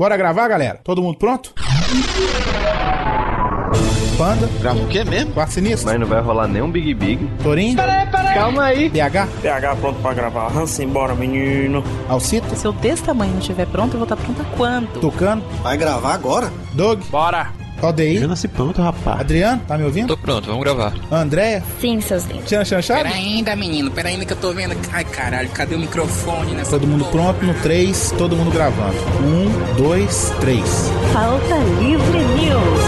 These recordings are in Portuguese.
Bora gravar, galera? Todo mundo pronto? Panda, Grava o quê mesmo? Quarto Sinistro, Mas não vai rolar nenhum Big Big. Torinho, Calma aí. PH, PH pronto pra gravar. Hansen, bora, menino. Alcito, Se eu desse tamanho não estiver pronto, eu vou estar pronta quando? Tucano, Vai gravar agora? Doug, Bora. ODI, nasci pronto, rapaz. Adriano, tá me ouvindo? Tô pronto, vamos gravar. Andréia, Sim, seus lindos. Tiana Chanchado? Pera ainda, menino, pera ainda que eu tô vendo. Ai, caralho, cadê o microfone nessa Todo mundo porra? pronto no 3, todo mundo gravando. 1, 2, 3. Falta Livre News.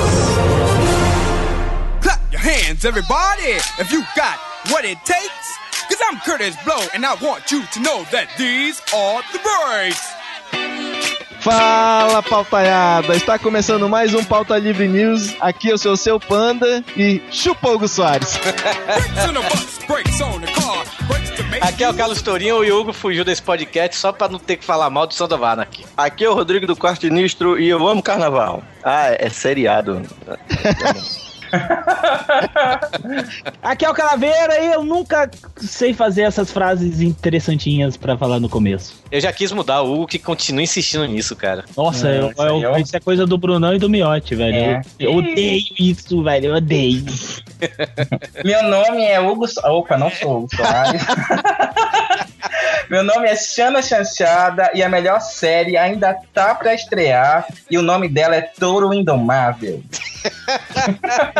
Clap your hands, everybody, if you got what it takes. Cause I'm Curtis Blow, and I want you to know that these are the breaks. Fala, pautaiada! Está começando mais um Pauta Livre News. Aqui eu sou o seu Panda e chupa Hugo Soares. Aqui é o Carlos Tourinho e o Hugo fugiu desse podcast só pra não ter que falar mal do Sandoval aqui. Aqui é o Rodrigo do Quarto Sinistro e eu amo carnaval. Ah, é seriado. Aqui é o Calaveira e eu nunca sei fazer essas frases interessantinhas pra falar no começo. Eu já quis mudar o Hugo que continua insistindo nisso, cara. Nossa, É, eu- isso aí eu- é isso é coisa do Brunão e do Miotti, velho. É. Eu, eu odeio isso, velho. Eu odeio. Meu nome é Hugo. So- Opa, não sou Hugo Soares. Meu nome é Xana Chanchada e a melhor série ainda tá pra estrear. E o nome dela é Touro Indomável.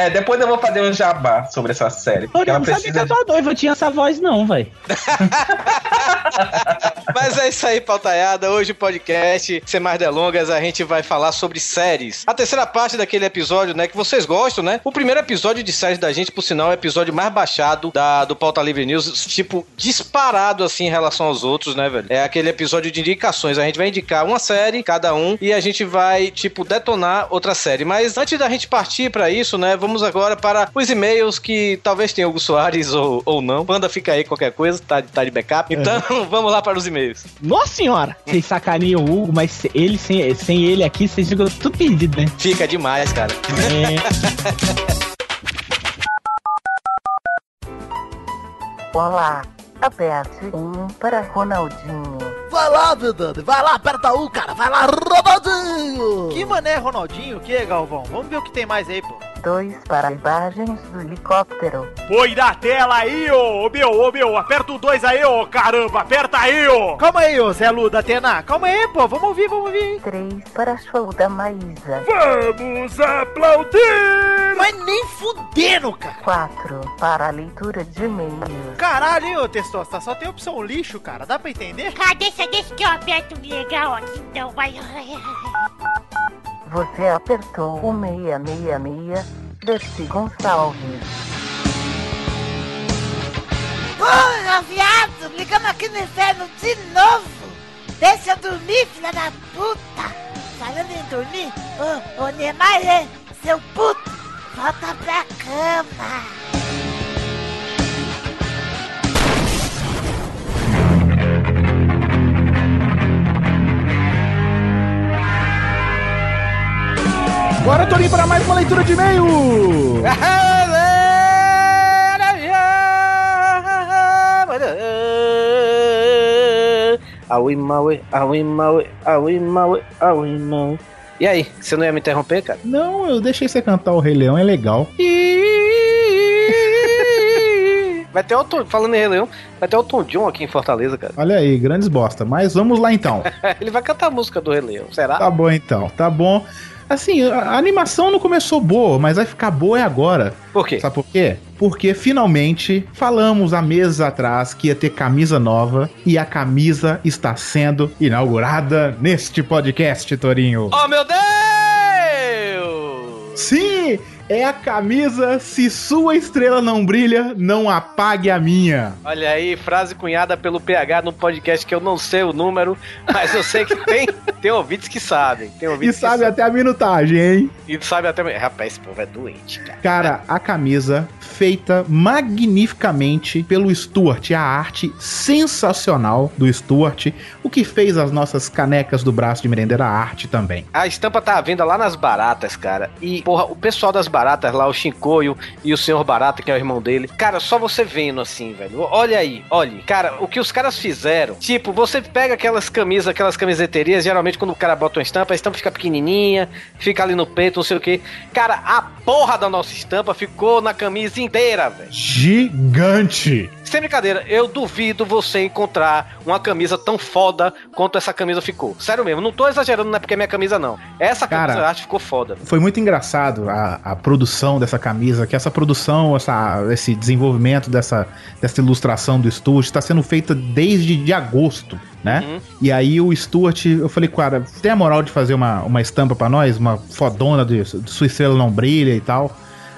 é, depois eu vou fazer um jabá sobre essa série. Eu não sabia que precisa. a tua noiva tinha essa voz, não, velho. Mas é isso aí, pautaiada. Hoje o podcast, sem mais delongas, a gente vai falar sobre séries. A terceira parte daquele episódio, né, que vocês gostam, né? O primeiro episódio de séries da gente, por sinal, é o episódio mais baixado da, do Pauta Livre News, tipo, disparado assim em relação aos outros, né, velho? É aquele episódio de indicações. A gente vai indicar uma série, cada um, e a gente vai, tipo, detonar outra série. Mas antes da gente partir pra isso, né, vamos agora para os e-mails que talvez tenha Hugo Soares ou, ou não. Panda fica aí qualquer coisa, tá, tá de backup. Então, vamos lá para os e-mails. Nossa senhora! Vocês sacaneiam o Hugo, mas ele, sem, sem ele aqui, vocês ficam tudo perdido, né? Fica demais, cara. É, Olá, aperte um para Ronaldinho. Vai lá, Vidani. Vai lá, aperta um, cara. Vai lá, Ronaldinho. Que mané, Ronaldinho? O que, Galvão? Vamos ver o que tem mais aí, pô. Dois para imagens do helicóptero. Põe na tela aí, ô, ô meu, ô meu, aperta o 2 aí, ô, caramba, aperta aí, ô. Calma aí, ô, Zé Luda, Atena, calma aí, pô, vamos ouvir, vamos ouvir. Três para show da Maísa. Vamos aplaudir! Mas nem fudendo, cara. Quatro para a leitura de e-mails. Caralho, hein, ô, Testosta, só tem opção lixo, cara, dá pra entender? Ah, deixa, deixa que eu aperto legal aqui, então, vai. Você apertou o 666 Dercy Gonçalves. Porra, viado, ligamos aqui no inferno de novo. Deixa eu dormir, filha da puta. Falando em dormir, ô, ô Neymar, seu puto, volta pra cama. Bora, Torinho, para mais uma leitura de e-mail! Aui, maui, aui, maui, aui, maui, aui, maui. E aí, você não ia me interromper, cara? Não, eu deixei você cantar o Rei Leão, é legal. Vai ter o Tom, falando em Rei Leão, vai ter o Tom John aqui em Fortaleza, cara. Olha aí, grandes bosta. Mas vamos lá então. Ele vai cantar a música do Rei Leão, será? Tá bom então, tá bom. Assim, a animação não começou boa, mas vai ficar boa é agora. Por quê? Sabe por quê? Porque finalmente falamos há meses atrás que ia ter camisa nova e a camisa está sendo inaugurada neste podcast, Torinho. Oh, meu Deus! Sim, é a camisa Se Sua Estrela Não Brilha, Não Apague a Minha. Olha aí, frase cunhada pelo PH no podcast que eu não sei o número, mas eu sei que tem, tem ouvintes que sabem. Tem E ouvintes sabe que até a minutagem, hein? E sabe até. Rapaz, esse povo é doente, cara. Cara, a camisa feita magnificamente pelo Stuart, a arte sensacional do Stuart, o que fez as nossas canecas do braço de merendeira arte também. A estampa tá à venda lá nas baratas, cara. E, porra, o pessoal das baratas lá, o Shinkoio e o Senhor Barata, que é o irmão dele. Cara, só você vendo assim, velho. Olha aí, olha. Cara, o que os caras fizeram. Tipo, você pega aquelas camisas, aquelas camiseterias, geralmente quando o cara bota uma estampa, a estampa fica pequenininha, fica ali no peito, não sei o que. Cara, a porra da nossa estampa ficou na camisa inteira, velho. Gigante! Sem brincadeira, eu duvido você encontrar uma camisa tão foda quanto essa camisa ficou. Sério mesmo, não tô exagerando, não é porque é minha camisa, não. Essa camisa Cara, eu acho que ficou foda. Foi muito engraçado a, a produção dessa camisa, que essa produção, essa, esse desenvolvimento dessa, dessa ilustração do Stuart está sendo feita desde de agosto, né? Uhum. E aí o Stuart, eu falei, cara, tem a moral de fazer uma, uma estampa pra nós? Uma fodona de, de Sua Estrela Não Brilha e tal?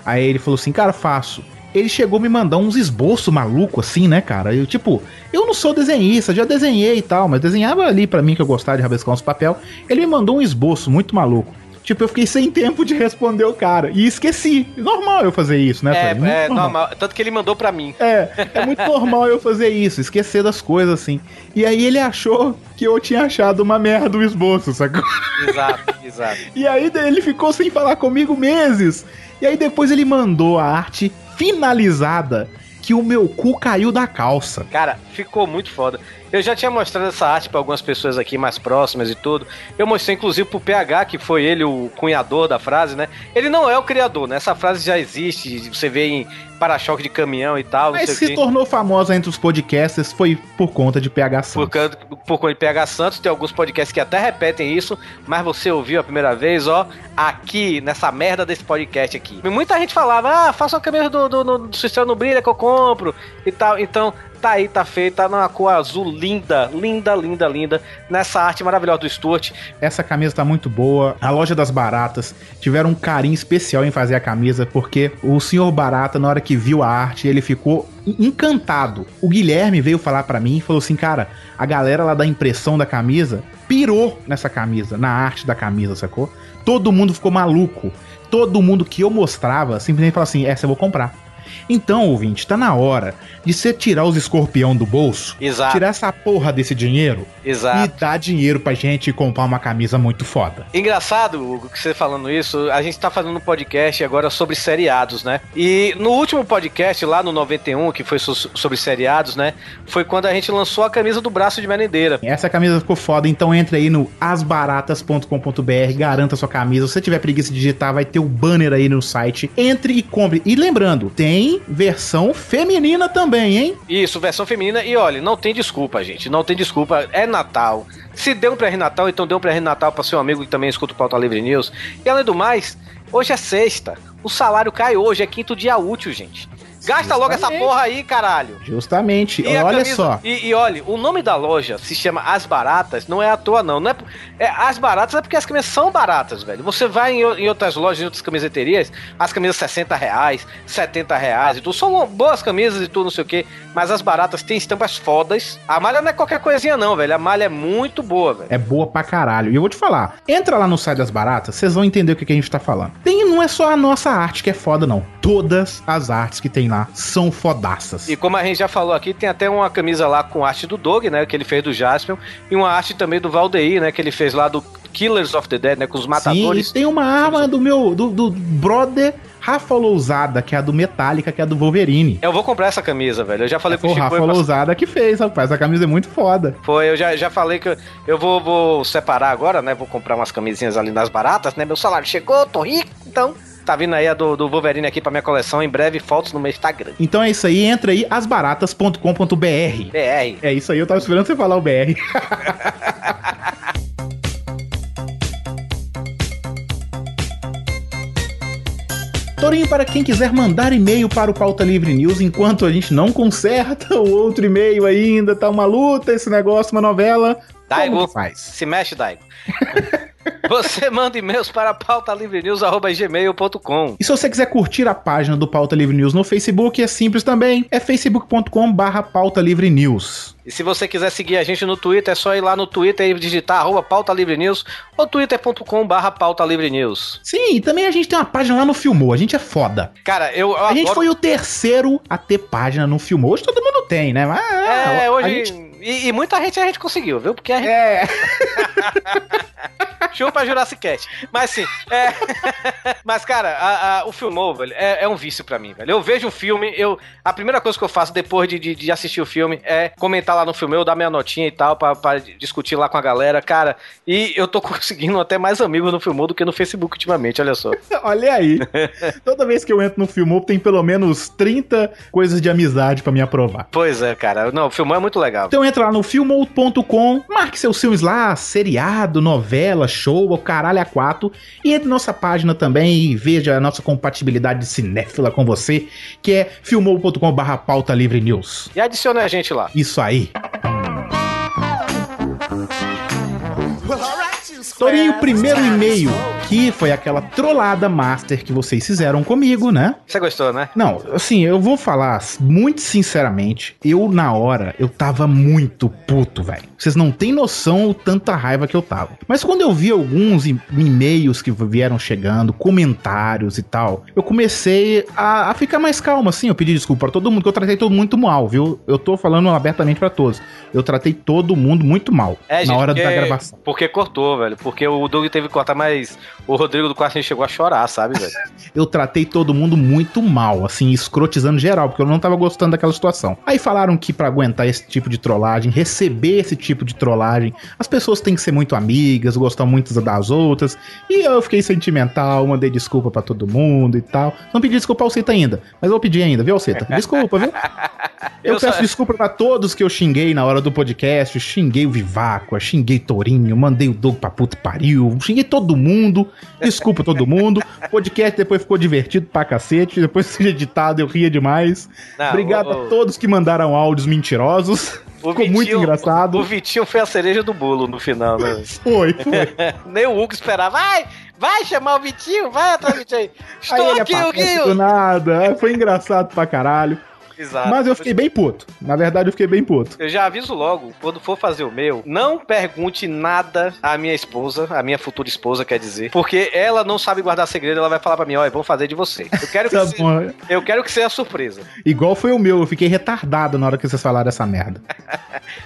Aí ele falou assim, cara, faço. Ele chegou a me mandar uns esboços maluco assim, né, cara? Eu, tipo, eu não sou desenhista, já desenhei e tal, mas desenhava ali pra mim que eu gostava de rabiscar uns papel. Ele me mandou um esboço muito maluco. Tipo, eu fiquei sem tempo de responder o cara. E esqueci. Normal eu fazer isso, né? É, é normal. Tanto que ele mandou pra mim. É, é muito normal eu fazer isso, esquecer das coisas assim. E aí ele achou que eu tinha achado uma merda o esboço, sacou? Exato, exato. E aí ele ficou sem falar comigo meses. E aí depois ele mandou a arte finalizada que o meu cu caiu da calça. Cara, ficou muito foda. Eu já tinha mostrado essa arte para algumas pessoas aqui mais próximas e tudo. Eu mostrei inclusive pro PH, que foi ele o cunhador da frase, né? Ele não é o criador, né? Essa frase já existe, você vê em para-choque de caminhão e tal. Mas o se tornou famosa entre os podcasters foi por conta de PH Santos. Por, por conta de PH Santos, tem alguns podcasts que até repetem isso, mas você ouviu a primeira vez, ó, aqui, nessa merda desse podcast aqui. Muita gente falava, ah, faça uma camisa do, do, do, do Sistema no Brilha que eu compro e tal. Então, tá aí, tá feito, tá numa cor azul linda, linda, linda, linda, nessa arte maravilhosa do Stuart. Essa camisa tá muito boa. A loja das baratas tiveram um carinho especial em fazer a camisa, porque o senhor Barata, na hora que viu a arte, ele ficou en- encantado. O Guilherme veio falar pra mim e falou assim: cara, a galera lá da impressão da camisa pirou nessa camisa, na arte da camisa, sacou? Todo mundo ficou maluco. Todo mundo que eu mostrava simplesmente falava assim: essa eu vou comprar. Então, ouvinte, tá na hora de você tirar os escorpião do bolso, Exato. tirar essa porra desse dinheiro Exato. e dar dinheiro pra gente comprar uma camisa muito foda. Engraçado, Hugo, que você falando isso, a gente tá fazendo um podcast agora sobre seriados, né? E no último podcast, lá no 91, que foi so- sobre seriados, né? Foi quando a gente lançou a camisa do braço de merendeira. Essa camisa ficou foda, então entre aí no asbaratas.com.br, garanta sua camisa. Se você tiver preguiça de digitar, vai ter o banner aí no site. Entre e compre. E lembrando, tem versão feminina também, hein? Isso, versão feminina. E olha, não tem desculpa, gente. Não tem desculpa. É Natal. Se deu um pré-natal, então deu um pré-natal pra seu amigo que também escuta o Pauta Livre News. E além do mais, hoje é sexta. O salário cai hoje, é quinto dia útil, gente. Gasta logo essa porra aí, caralho. Justamente. E Olha camisa- só. E, e olha, o nome da loja se chama As Baratas, não é à toa, não. não é, é As Baratas é porque as camisas são baratas, velho. Você vai em, em outras lojas, em outras camiseterias, as camisas 60 reais, 70 reais e tudo. São boas camisas e tudo, não sei o quê. Mas as baratas têm estampas fodas. A malha não é qualquer coisinha, não, velho. A malha é muito boa, velho. É boa pra caralho. E eu vou te falar, entra lá no site das baratas, vocês vão entender o que, que a gente tá falando. Tem, não é só a nossa arte que é foda, não. Todas as artes que tem lá são fodaças. E como a gente já falou aqui, tem até uma camisa lá com arte do Dog, né? Que ele fez do Jaspion. E uma arte também do Valdeir, né? Que ele fez lá do Killers of the Dead, né? Com os matadores. Sim, e tem uma arma do meu, do, do brother Rafa Lousada, que é a do Metallica, que é a do Wolverine. Eu vou comprar essa camisa, velho. Eu já falei Foi pro o Chico. Rafa Lousada que fez, rapaz. A camisa é muito foda. Foi, eu já, já falei que eu, eu vou, vou separar agora, né? Vou comprar umas camisinhas ali nas baratas, né? Meu salário chegou, tô rico, então. Tá vindo aí a do, do Wolverine aqui pra minha coleção. Em breve, fotos no meu Instagram. Então é isso aí, entra aí, asbaratas.com.br. BR. É isso aí, eu tava esperando você falar o BR. Torinho, para quem quiser mandar e-mail para o Pauta Livre News, enquanto a gente não conserta o outro e-mail ainda, tá uma luta esse negócio, uma novela. Daigo, faz? se mexe, Daigo. Você manda e-mails para pautalivrenews.gmail.com. E se você quiser curtir a página do Pauta Livre News no Facebook, é simples também. É facebook.com barra Pauta Livre News. E se você quiser seguir a gente no Twitter, é só ir lá no Twitter e digitar arroba pauta livre news ou twitter.com barra pauta livre news. Sim, e também a gente tem uma página lá no Filmou. A gente é foda. Cara, eu, eu A gente foi o terceiro a ter página no Filmou. Hoje todo mundo tem, né? Mas, É, a hoje. gente- E, e muita gente a gente conseguiu, viu? Porque a gente. É. Chupa Jurassic Cat. Mas sim, é... Mas, cara, a- a- o Filmou, velho, é, é um vício pra mim, velho. Eu vejo um filme, eu... A primeira coisa que eu faço depois de, de, de assistir o filme é comentar lá no filme, eu dar minha notinha e tal, pra, pra discutir lá com a galera, cara. E eu tô conseguindo até mais amigos no Filmou do que no Facebook ultimamente, olha só. Olha aí. Toda vez que eu entro no Filmou, tem pelo menos 30 coisas de amizade pra me aprovar. Pois é, cara. Não, o Filmou é muito legal. Então entra lá no filmou.com, marque seus filmes lá, seriado, novela, show, o caralho a quatro, e entre nossa página também e veja a nossa compatibilidade de cinéfila com você, que é filmou.com barra pauta livre news. E adicione a gente lá. Isso aí. Torinho, primeiro e-mail, que foi aquela trollada master que vocês fizeram comigo, né? Você gostou, né? Não, assim, eu vou falar muito sinceramente, eu na hora, eu tava muito puto, velho. Vocês não têm noção o tanta raiva que eu tava. Mas quando eu vi alguns e-mails que vieram chegando, comentários e tal, eu comecei a, a ficar mais calmo, assim. Eu pedi desculpa pra todo mundo, que eu tratei todo mundo muito mal, viu? Eu tô falando abertamente pra todos. Eu tratei todo mundo muito mal É, na hora porque, da gravação. Porque cortou, velho. Porque o Doug teve que cortar, mas o Rodrigo do Quarto chegou a chorar, sabe, velho? eu tratei todo mundo muito mal, assim, escrotizando geral, porque eu não tava gostando daquela situação. Aí falaram que pra aguentar esse tipo de trollagem, receber esse tipo de trollagem, as pessoas têm que ser muito amigas, gostar muito das outras. E eu fiquei sentimental, mandei desculpa pra todo mundo e tal. Não pedi desculpa ao Alceta ainda, mas eu vou pedir ainda, viu, Alceta? Desculpa, viu? Eu, Eu peço só- desculpa pra todos que eu xinguei na hora do podcast. Xinguei o Viváqua, xinguei Torinho, mandei o Doug pra puta pariu, xinguei todo mundo. Desculpa todo mundo. O podcast depois ficou divertido pra cacete. Depois de ser editado, eu ria demais. Não, Obrigado o- a todos que mandaram áudios mentirosos. O Ficou muito engraçado. O Vitinho foi a cereja do bolo no final, né? Foi, foi. Nem o Hugo esperava. Vai, vai chamar o Vitinho, vai atrás do Vitinho aí. Aí Estou ele aqui, aparece do Huguinho. nada. Foi engraçado pra caralho. Exato. Mas eu fiquei bem puto. Na verdade, eu fiquei bem puto. Eu já aviso logo, quando for fazer o meu, não pergunte nada à minha esposa, à minha futura esposa, quer dizer, porque ela não sabe guardar segredo, ela vai falar pra mim, olha, vamos fazer de você. Eu quero que, Tá se- eu quero que seja surpresa. Igual foi o meu, eu fiquei retardado na hora que vocês falaram essa merda.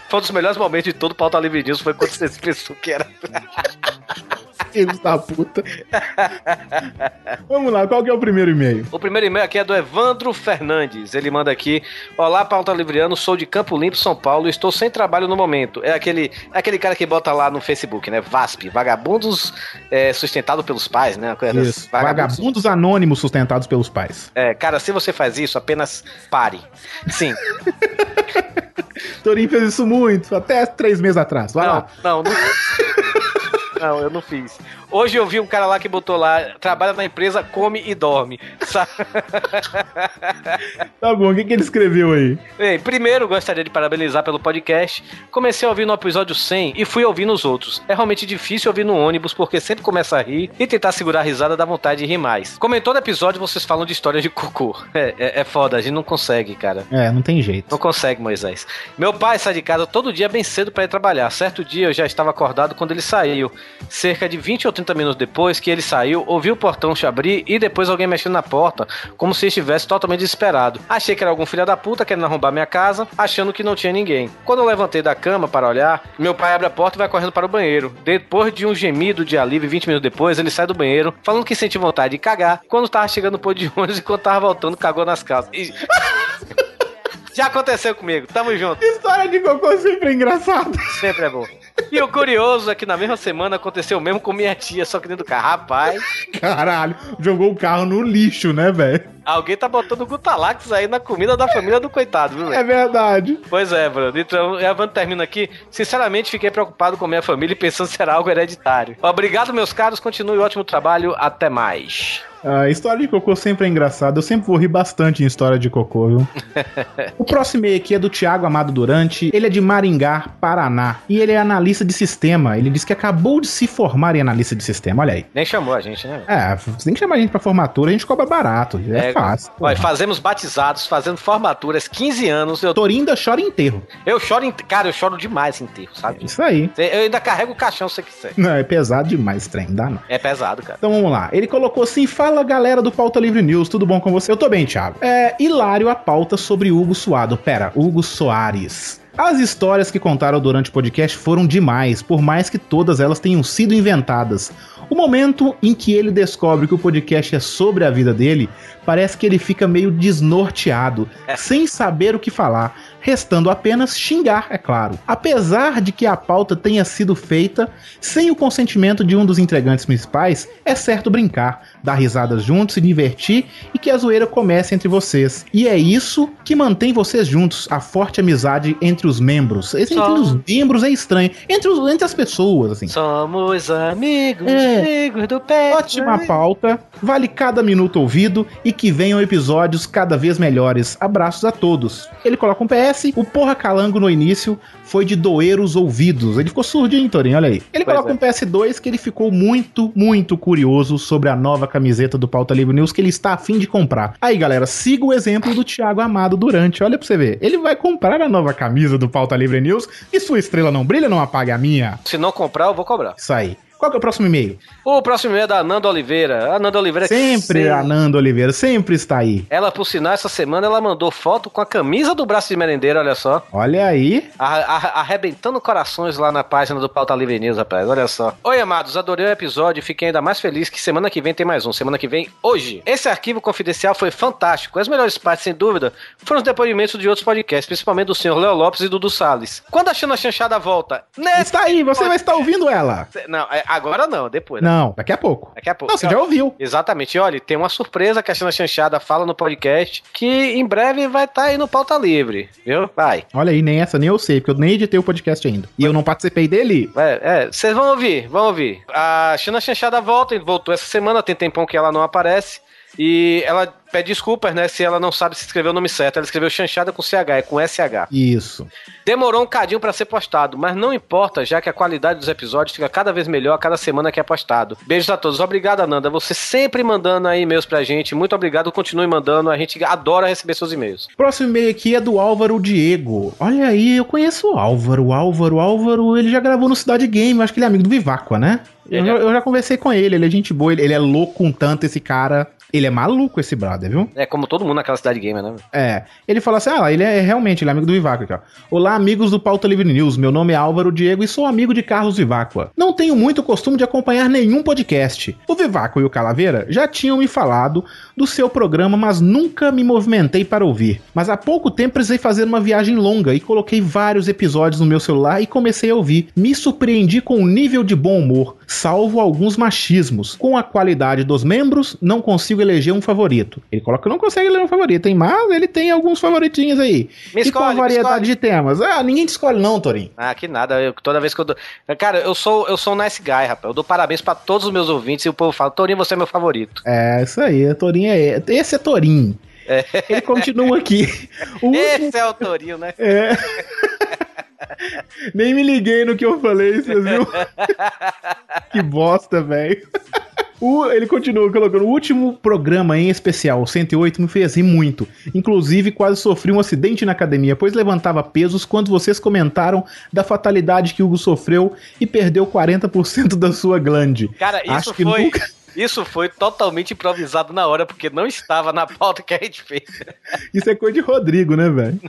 Foi um dos melhores momentos de todo o Pauta Livre News, foi quando você pensou que era... Filhos da puta. Vamos lá, qual que é o primeiro e-mail? O primeiro e-mail aqui é do Evandro Fernandes. Ele manda aqui: Olá, Pauta Livriano, sou de Campo Limpo, São Paulo, e estou sem trabalho no momento. É aquele, é aquele cara que bota lá no Facebook, né? VASP, Vagabundos é, Sustentado pelos Pais, né? Isso. dessas. Vagabundos. Vagabundos anônimos sustentados pelos pais. É, cara, se você faz isso, apenas pare. Sim. Torinho fez isso muito, até três meses atrás. Vai não, lá. não, não. Não, eu não fiz. Hoje eu vi um cara lá que botou lá, trabalha na empresa, come e dorme. Sabe? Tá bom, o que, que ele escreveu aí? Bem, primeiro gostaria de parabenizar pelo podcast. Comecei a ouvir no episódio 100 e fui ouvir nos outros. É realmente difícil ouvir no ônibus porque sempre começa a rir e tentar segurar a risada dá vontade de rir mais. Como em todo episódio, vocês falam de histórias de cocô. É, é, é foda, a gente não consegue, cara. É, não tem jeito. Não consegue, Moisés. Meu pai sai de casa todo dia bem cedo para ir trabalhar. Certo dia eu já estava acordado quando ele saiu. Cerca de 20 ou 30 minutos depois que ele saiu, ouvi o portão se abrir e depois alguém mexendo na porta, como se estivesse totalmente desesperado. Achei que era algum filho da puta querendo arrombar minha casa, achando que não tinha ninguém. Quando eu levantei da cama para olhar, meu pai abre a porta e vai correndo para o banheiro. Depois de um gemido de alívio, 20 minutos depois, ele sai do banheiro, falando que sente vontade de cagar. Quando tava chegando no pôr de ônibus e quando tava voltando, cagou nas calças. E- Já aconteceu comigo, tamo junto. História de cocô sempre é engraçada. Sempre é bom. E o curioso é que na mesma semana aconteceu o mesmo com minha tia, só que dentro do carro. Rapaz, Caralho, jogou o carro no lixo, né, velho? alguém tá botando Gutalax aí na comida da família do coitado, viu, É velho? verdade. Pois é, Bruno. Então, a Evandro termina aqui. Sinceramente, fiquei preocupado com minha família e pensando se era algo hereditário. Obrigado, meus caros. Continue o ótimo trabalho. Até mais. A história de cocô sempre é engraçada. Eu sempre vou rir bastante em história de cocô, viu? o próximo e-mail aqui é do Thiago Amado Durante. Ele é de Maringá, Paraná. E ele é analista de sistema. Ele disse que acabou de se formar em analista de sistema. Olha aí. Nem chamou a gente, né? É, você tem que chamar a gente pra formatura, a gente cobra barato. É, fácil. Olha, fazemos batizados, fazendo formaturas, 15 anos. Eu, Torinho ainda chora enterro. eu choro, em... cara, eu choro demais em enterro, sabe? Isso aí. Eu ainda carrego o caixão se você quiser. Não, é pesado demais trem, dá não. É pesado, cara. Então vamos lá. Ele colocou assim: fala galera do Pauta Livre News, tudo bom com você? Eu tô bem, Thiago. É hilário a pauta sobre Hugo Suado. Pera, Hugo Soares. As histórias que contaram durante o podcast foram demais, por mais que todas elas tenham sido inventadas. O momento em que ele descobre que o podcast é sobre a vida dele, parece que ele fica meio desnorteado, sem saber o que falar, restando apenas xingar, é claro. Apesar de que a pauta tenha sido feita sem o consentimento de um dos integrantes principais, é certo brincar, dar risadas juntos, se divertir e que a zoeira comece entre vocês. E é isso que mantém vocês juntos, a forte amizade entre os membros. Entre os membros é estranho, entre, os, entre as pessoas, assim. Somos amigos, É. amigos do pé. Ótima pauta, vale cada minuto ouvido e que venham episódios cada vez melhores. Abraços a todos. Ele coloca um PS, o Porra Calango no início foi de doer os ouvidos. Ele ficou surdinho, Torinho, olha aí. Ele Pois coloca é. um PS2 que ele ficou muito, muito curioso sobre a nova camiseta do Pauta Livre News que ele está a fim de comprar. Aí, galera, siga o exemplo do Thiago Amado Durante. Olha pra você ver. Ele vai comprar a nova camisa do Pauta Livre News e sua estrela não brilha, não apague a minha. Se não comprar, eu vou cobrar. Isso aí. Qual que é o próximo e-mail? O próximo e-mail é da Ananda Oliveira. A Ananda Oliveira Sempre Sim. a Nanda Oliveira, sempre está aí. Ela, por sinal, essa semana ela mandou foto com a camisa do braço de merendeira, olha só. Olha aí. Arrebentando corações lá na página do Pauta Livre News, rapaz. Olha só. Oi, amados. Adorei o episódio e fiquei ainda mais feliz que semana que vem tem mais um. Semana que vem, hoje. Esse arquivo confidencial foi fantástico. As melhores partes, sem dúvida, foram os depoimentos de outros podcasts, principalmente do senhor Léo Lopes e do Dudu Salles. Quando a Xana Chanchada volta... Nesse Está aí, você vai estar ouvindo ela. Não, é, agora não, depois. né? Não, daqui a pouco. Daqui a pouco. Não, você já ouviu. Exatamente. E olha, tem uma surpresa que a Xana Chanchada fala no podcast que em breve vai estar aí no Pauta Livre, viu? Vai. Olha aí, nem essa nem eu sei, porque eu nem editei o podcast ainda. E eu não participei dele. É, é, vocês vão ouvir, vão ouvir. A China Chanchada volta, voltou essa semana, tem tempão que ela não aparece. E ela pede desculpas, né, se ela não sabe se escrever o nome certo. Ela escreveu chanchada com CH, é com SH. Isso. Demorou um cadinho pra ser postado, mas não importa, já que a qualidade dos episódios fica cada vez melhor a cada semana que é postado. Beijos a todos. Obrigado, Ananda. Você sempre mandando aí e-mails pra gente. Muito obrigado, continue mandando. A gente adora receber seus e-mails. Próximo e-mail aqui é do Álvaro Diego. Olha aí, eu conheço o Álvaro. O Álvaro, o Álvaro, ele já gravou no Cidade Game. Acho que ele é amigo do Viváqua, né? Eu, é. eu já conversei com ele, ele é gente boa, ele, ele é louco um tanto, esse cara. Ele é maluco, esse brother, viu? É como todo mundo naquela cidade gamer, né? É, ele fala assim: ah, ele é realmente ele é amigo do Viváqua aqui, ó. Olá, amigos do Pauta Livre News. Meu nome é Álvaro Diego e sou amigo de Carlos Viváqua. Não tenho muito costume de acompanhar nenhum podcast. O Viváqua e o Calaveira já tinham me falado do seu programa, mas nunca me movimentei para ouvir. Mas há pouco tempo precisei fazer uma viagem longa e coloquei vários episódios no meu celular e comecei a ouvir. Me surpreendi com o nível de bom humor, salvo alguns machismos. Com a qualidade dos membros, não consigo eleger um favorito. Ele coloca que não consegue eleger um favorito, hein? Mas ele tem alguns favoritinhos aí. Me e com a escolhe, variedade escolhe. de temas? Ah, ninguém te escolhe não, Torinho. Ah, que nada. Eu- toda vez que eu dou. Cara, eu sou, eu sou um nice guy, rapaz. Eu dou parabéns pra todos os meus ouvintes e o povo fala: Torinho, você é meu favorito. É, isso aí. Torinho é. Esse é Torinho. Ele continua aqui. O último- Esse é o Torinho, né? É. Nem me liguei no que eu falei, vocês viram? que bosta, velho. O- ele continua colocando: o último programa em especial, o 108, me fez rir muito. Inclusive, quase sofri um acidente na academia, pois levantava pesos quando vocês comentaram da fatalidade que Hugo sofreu e perdeu 40% da sua glande. Cara, isso Acho que foi. nunca- Isso foi totalmente improvisado na hora, porque não estava na pauta que a gente fez. Isso é coisa de Rodrigo, né, velho?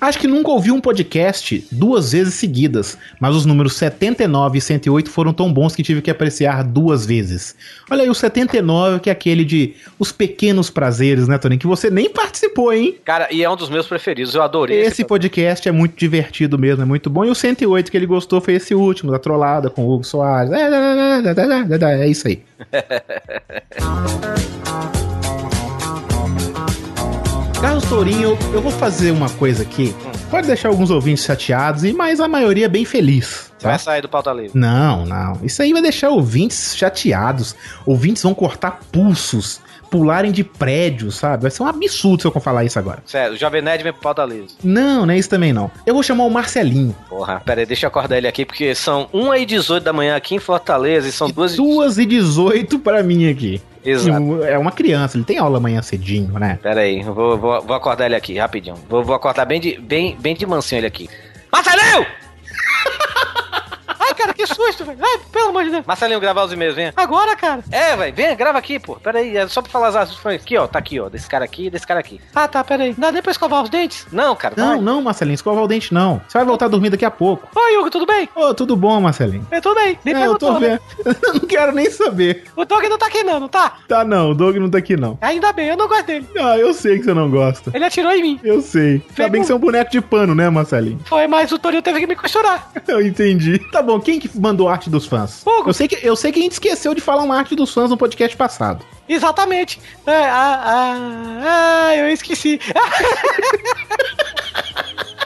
Acho que nunca ouvi um podcast duas vezes seguidas, mas os números 79 e 108 foram tão bons que tive que apreciar duas vezes. Olha aí, o 79, que é aquele de os pequenos prazeres, né, Tony? Que você nem participou, hein? Cara, e é um dos meus preferidos. Eu adorei Esse podcast é muito divertido mesmo, é muito bom. E o 108 que ele gostou foi esse último, da trollada com o Hugo Soares. É, é, é, é, é, é isso aí. Carlos Tourinho, eu vou fazer uma coisa aqui Pode deixar alguns ouvintes chateados, e mas a maioria bem feliz. Você vai sair do pauta livre. Não, não. Isso aí vai deixar ouvintes chateados. Ouvintes vão cortar pulsos, pularem de prédios, sabe? Vai ser um absurdo se eu falar isso agora. Sério, o Jovem Nerd vem pro livre. Não, não é isso também não. Eu vou chamar o Marcelinho. Porra, pera aí, deixa eu acordar ele aqui, porque são 1h18 da manhã aqui em Fortaleza e são 2 2 e 18 pra mim aqui. Exato. É uma criança, ele tem aula amanhã cedinho, né? Pera aí, vou, vou, vou acordar ele aqui, rapidinho. Vou, vou acordar bem de, bem, bem de mansinho ele aqui. Marcelinho! Que susto, velho. Ai, pelo amor de Deus. Marcelinho, gravar os e-mails, venha. Agora, cara. É, velho, vem, grava aqui, pô. Pera aí, é só pra falar as ações. Aqui, ó, tá aqui, ó, desse cara aqui e desse cara aqui. Ah, tá, pera aí. Não dá nem pra escovar os dentes? Não, cara, Não, vai. não, Marcelinho, escova o dente não. Você vai voltar a dormir daqui a pouco. Oi, Hugo, tudo bem? Ô, tudo bom, Marcelinho? Eu tô bem. Nem É, eu tô né? vendo. Eu não quero nem saber. O Doug não tá aqui não, não tá? Tá não, o Doug não tá aqui não. Ainda bem, eu não gosto dele. Ah, eu sei que você não gosta. Ele atirou em mim. Eu sei. Ainda bem que você é um boneco de pano, né, Marcelinho? Foi, mas o Torinho teve que me costurar. Eu entendi. Tá bom, quem que mandou arte dos fãs? Hugo. Eu sei, que, eu sei que a gente esqueceu de falar uma arte dos fãs no podcast passado. Exatamente. É, ah, ah, ah, eu esqueci.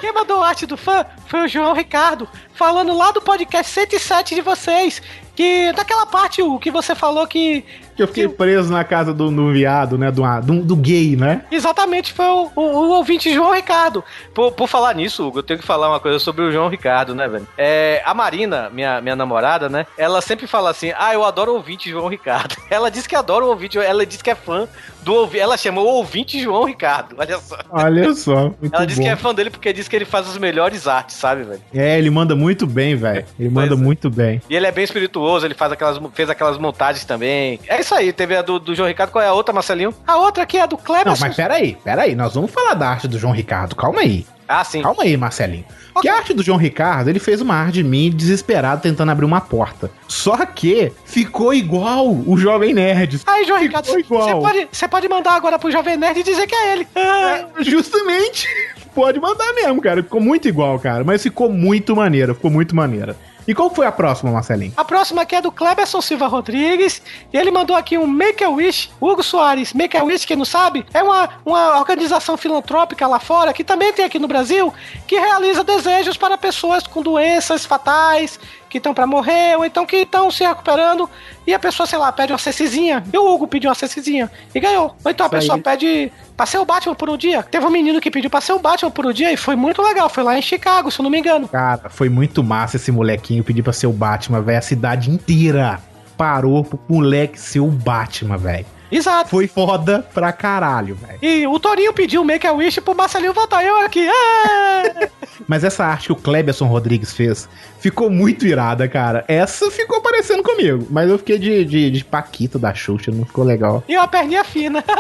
Quem mandou arte do fã foi o João Ricardo, falando lá do podcast 107 de vocês. Que daquela parte, o que você falou que. Que eu fiquei preso na casa do, do viado, né? Do, do, do gay, né? Exatamente, foi o, o, o ouvinte João Ricardo. Por, por falar nisso, Hugo, eu tenho que falar uma coisa sobre o João Ricardo, né, velho? É, a Marina, minha, minha namorada, né? Ela sempre fala assim: Ah, eu adoro o ouvinte João Ricardo. Ela diz que adora o ouvinte, ela diz que é fã do. Ela chamou o ouvinte João Ricardo, olha só. Olha só, ela bom. que é fã dele porque diz que ele faz as melhores artes, sabe, velho? É, ele manda muito bem, velho. Ele manda muito bem. E ele é bem espirituoso, ele faz aquelas, fez aquelas montagens também. É isso aí, teve a do, do João Ricardo. Qual é a outra, Marcelinho? A outra aqui é a do Kleber. Não, mas peraí, peraí. Nós vamos falar da arte do João Ricardo. Calma aí. Ah, sim. Calma aí, Marcelinho. Que a arte do João Ricardo, ele fez uma arte de mim desesperado tentando abrir uma porta. Só que ficou igual o Jovem Nerd. Aí, João Ricardo, você pode, você pode mandar agora pro Jovem Nerd e dizer que é ele. Ah, Justamente. Pode mandar mesmo, cara. Ficou muito igual, cara. Mas ficou muito maneiro. Ficou muito maneira. E qual foi a próxima, Marcelinho? A próxima aqui é do Cleberson Silva Rodrigues. E ele mandou aqui um Make a Wish. Hugo Soares. Make a Wish, quem não sabe, é uma, uma organização filantrópica lá fora, que também tem aqui no Brasil, que realiza desejos para pessoas com doenças fatais, que estão para morrer, ou então que estão se recuperando. E a pessoa, sei lá, pede uma cecizinha. E o Hugo pediu uma cecizinha e ganhou. Ou então a Isso pessoa aí. pede pra ser o Batman por um dia. Teve um menino que pediu pra ser o Batman por um dia e foi muito legal. Foi lá em Chicago, se eu não me engano. Cara, foi muito massa esse molequinho pedir pra ser o Batman, velho. A cidade inteira parou pro moleque ser o Batman, velho. Exato. Foi foda pra caralho, velho. E o Torinho pediu Make a Wish pro Marcelinho voltar. Eu aqui. Ah! Mas essa arte que o Kleberson Rodrigues fez ficou muito irada, cara. Essa ficou parecendo comigo. Mas eu fiquei de, de, de Paquito da Xuxa, não ficou legal. e uma perninha fina.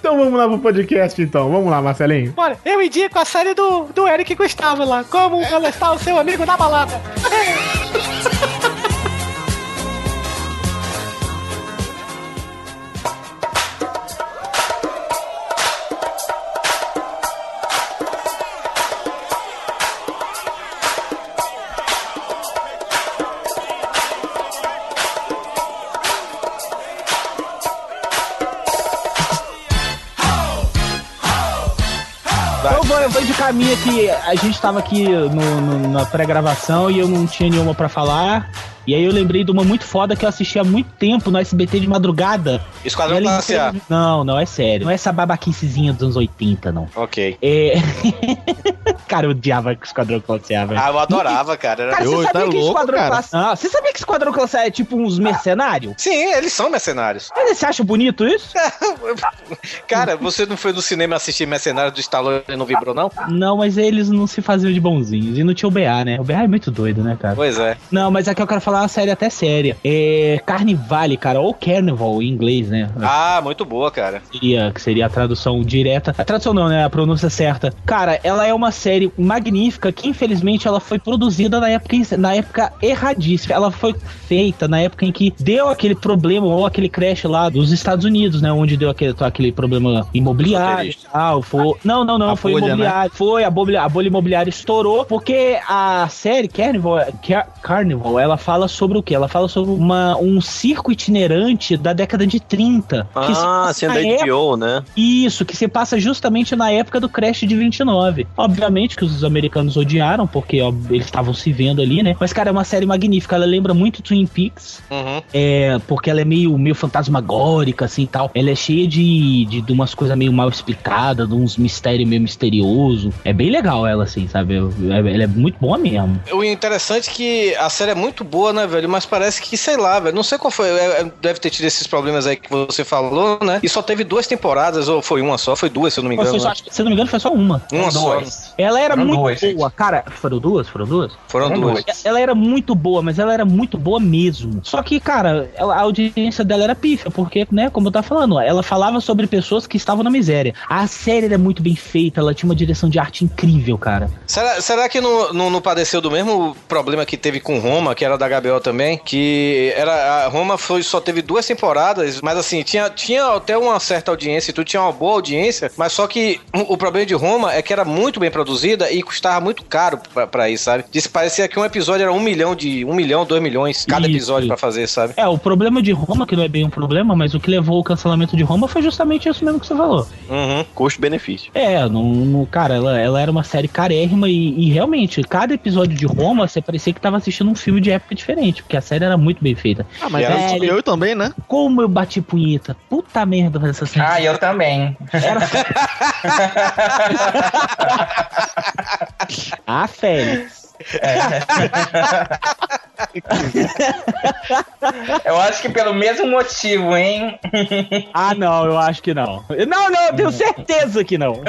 Então vamos lá pro podcast, então. Vamos lá, Marcelinho. Bora, eu indico a série do, do Eric Gustavo lá. Como molestar o seu amigo na balada. a minha que a gente tava aqui no, no- na pré-gravação e eu não tinha nenhuma pra falar. E aí eu lembrei de uma muito foda que eu assisti há muito tempo no SBT de madrugada. Esquadrão E ela Classe A. Não, não, é sério. Não é essa babaquicezinha dos anos 80, não. Ok. É. cara, eu odiava Esquadrão Classe A, velho. Ah, eu adorava, cara. Era... Cara, você sabia que Esquadrão Classe A. Você sabia que Esquadrão Classe A é tipo uns mercenários? Sim, eles são mercenários. Mas você acha bonito isso? Cara, você não foi no cinema assistir Mercenários do Stallone e não vibrou, não? Não, mas eles não se faziam de bonzinhos. E não tinha o BA, né? O BA é muito doido, né, cara? Pois é. Não, mas aqui eu quero falar uma série até séria. É Carnivale, cara, ou Carnival em inglês, né? Ah, muito boa, cara. Seria, que seria a tradução direta. A tradução não, né? A pronúncia certa. Cara, ela é uma série série magnífica que infelizmente ela foi produzida na época, na época erradíssima. Ela foi feita na época em que deu aquele problema ou aquele crash lá dos Estados Unidos, né? Onde deu aquele, aquele problema imobiliário e tal. Foi, não, não, não, A foi bolha, né? imobiliário. Foi, a bolha, a bolha imobiliária estourou porque a série Carnival, Car- Carnival, ela fala sobre o quê? Ela fala sobre uma, um circo itinerante da década de 30. que se Ah, sendo da época- HBO, né? isso, que se passa justamente na época do Crash de 29. Obviamente que os americanos odiaram, porque ó, eles estavam se vendo ali, né? Mas, cara, é uma série magnífica. Ela lembra muito Twin Peaks. Uhum. É, porque ela é meio, meio fantasmagórica, assim e tal. Ela é cheia de, de, de umas coisas meio mal explicadas, de uns mistérios meio misterioso. É bem legal ela, assim, sabe? É- Ela é muito boa mesmo. O interessante é que a série é muito boa, né, velho? Mas parece que, sei lá, velho. Não sei qual foi. é, é, Deve ter tido esses problemas aí que você falou, né? E só teve duas temporadas, ou foi uma só? Foi duas, se eu não me engano. Só- né? se eu não me engano, foi só uma. Uma só. Dois. Ela era Foram muito duas, gente. boa, cara. Foram duas? Foram duas? Foram Foram duas. duas. Ela era muito boa, mas ela era muito boa mesmo. Só que, cara, ela- a audiência dela era pífia, porque, né, como eu tava falando, ela falava sobre pessoas que estavam na miséria. A série era muito bem feita, ela tinha uma direção de arte incrível, cara. Será, será que não, não, não padeceu do mesmo problema que teve com Roma, que era da HBO também? Que era a Roma foi, só teve duas temporadas, mas assim, tinha, tinha até uma certa audiência e tudo, tinha uma boa audiência, mas só que o, o problema de Roma é que era muito bem produzida e custava muito caro pra, pra ir, sabe? Disse parecia que um episódio era um milhão de. um milhão, dois milhões cada Isso. episódio pra fazer, sabe? É, o problema de Roma, que não é bem um problema, mas o que levou ao cancelamento de Roma foi justamente isso mesmo que você falou. Uhum. Custo-benefício. É, no, no- cara, ela, ela era uma série carérrima e, e realmente, cada episódio de Roma, você parecia que tava assistindo um filme de época diferente, porque a série era muito bem feita. Ah, mas Velho, eu também, né? Como eu bati punheta. Puta merda essa série. Ah, eu também. Ah, Félix. Eu acho que pelo mesmo motivo, hein? Ah, não, eu acho que não. Não, não, eu tenho certeza que não.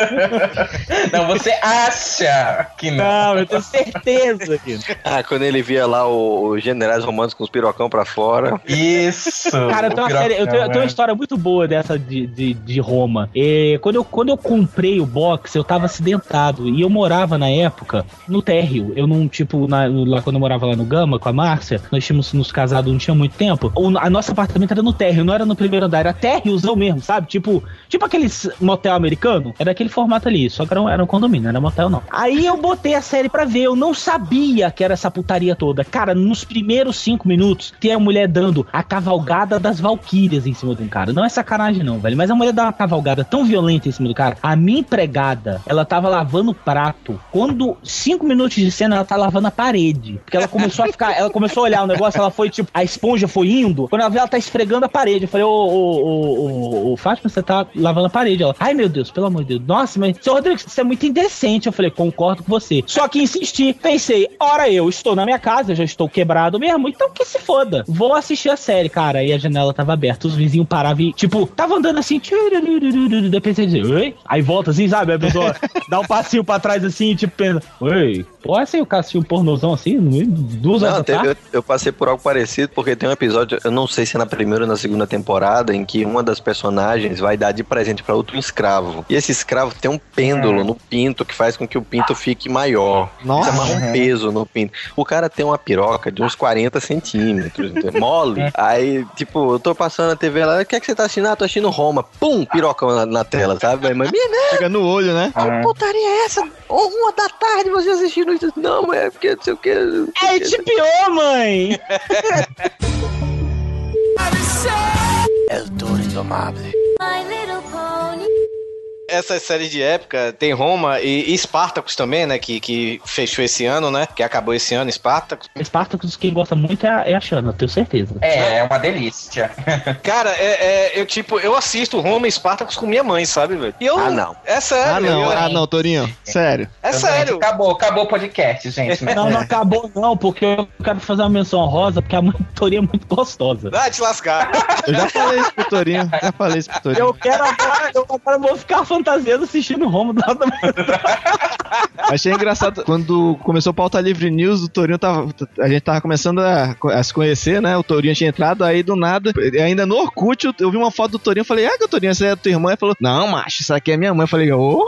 Não, você acha que não. Não, eu tenho certeza que não. Ah, quando ele via lá os generais romanos com os pirocão pra fora. Isso. Cara, eu tenho, uma, série- eu tenho- eu tenho uma história muito boa dessa de, de, de Roma. É, quando, eu, quando eu comprei o box, eu tava acidentado. E eu morava na época no térreo. Eu não, tipo, na- lá quando eu morava lá no Gama com a Márcia, nós tínhamos nos casado não tinha muito tempo. O, a nosso apartamento era no térreo, não era no primeiro andar, era térreozão mesmo, sabe? Tipo, tipo aqueles motel americano. Era aquele formato ali, só que era um, era um condomínio, não era motel não. Aí eu botei a série pra ver, eu não sabia que era essa putaria toda. Cara, nos primeiros cinco minutos, tem a mulher dando a cavalgada das valquírias em cima de um cara. Não é sacanagem não, velho, mas a mulher dá uma cavalgada tão violenta em cima do cara. A minha empregada, ela tava lavando prato. Quando cinco minutos de cena, ela tá lavando a parede. Porque ela começou a ficar, ela começou a olhar o negócio, ela foi tipo, a esponja foi indo. Quando ela vê, ela tá esfregando a parede. Eu falei, ô, ô, ô, ô, ô, Fátima, você tá lavando a parede. Ela, ai meu Deus, pelo amor de Deus. Nossa, mas, seu Rodrigo, você é muito indecente. Eu falei, concordo com você. Só que insisti, pensei, ora eu estou na minha casa, já estou quebrado mesmo, então que se foda. Vou assistir a série, cara. E a janela tava aberta, os vizinhos paravam e, tipo, tava andando assim, depois diz, oi? Aí volta assim, sabe? A pessoa dá um passinho pra trás assim, tipo, pensa, oi? Pode ser o cassinho pornozão assim, no meio de duas horas Não, teve- eu, eu passei por algo parecido, porque tem um episódio, eu não sei se é na primeira ou na segunda temporada, em que uma das personagens vai dar de presente pra outro escravo. E esse escravo tem um pêndulo no pinto que faz com que o pinto fique maior. Nossa. Isso amarra um peso no pinto. O cara tem uma piroca de uns 40 centímetros, entendeu? mole. Aí, tipo, eu tô passando na TV lá, o que é que você tá assistindo? Ah, tô assistindo Roma. Pum, pirocão na, na tela, sabe? Mas, minha Chega no olho, né? que putaria é essa? Ou uma da tarde você assistindo Não, é porque não sei o que. É HBO, mãe! El Toro Indomável. My little pony. Essas séries de época, tem Roma e, e Spartacus também, né? Que, que fechou esse ano, né? Que acabou esse ano, Spartacus. Spartacus, quem gosta muito é a, é a Xana, eu tenho certeza. É, é uma delícia. Cara, é, é- eu tipo, eu assisto Roma e Spartacus com minha mãe, sabe, velho? E eu, Ah, não. É sério. Ah, não, eu- ah, não, Torinho. Sério. É sério. Acabou, acabou o podcast, gente. né? Não, não acabou não, porque eu quero fazer uma menção rosa, porque a monitoria é muito gostosa. Vai te lascar. Eu já falei isso pro Torinho. Já falei isso pro Torinho. Eu quero agora, eu agora vou ficar fantasiando assistindo Roma do lado da Achei engraçado, quando começou o Pauta Livre News, o Torinho tava. A gente tava começando a, a se conhecer, né? O Torinho tinha entrado, aí do nada, ainda no Orkut, eu, eu vi uma foto do Torinho, eu falei, ah, que o Torinho, essa é a tua irmã? Ele falou, não, macho, isso aqui é minha mãe. Eu falei, ô,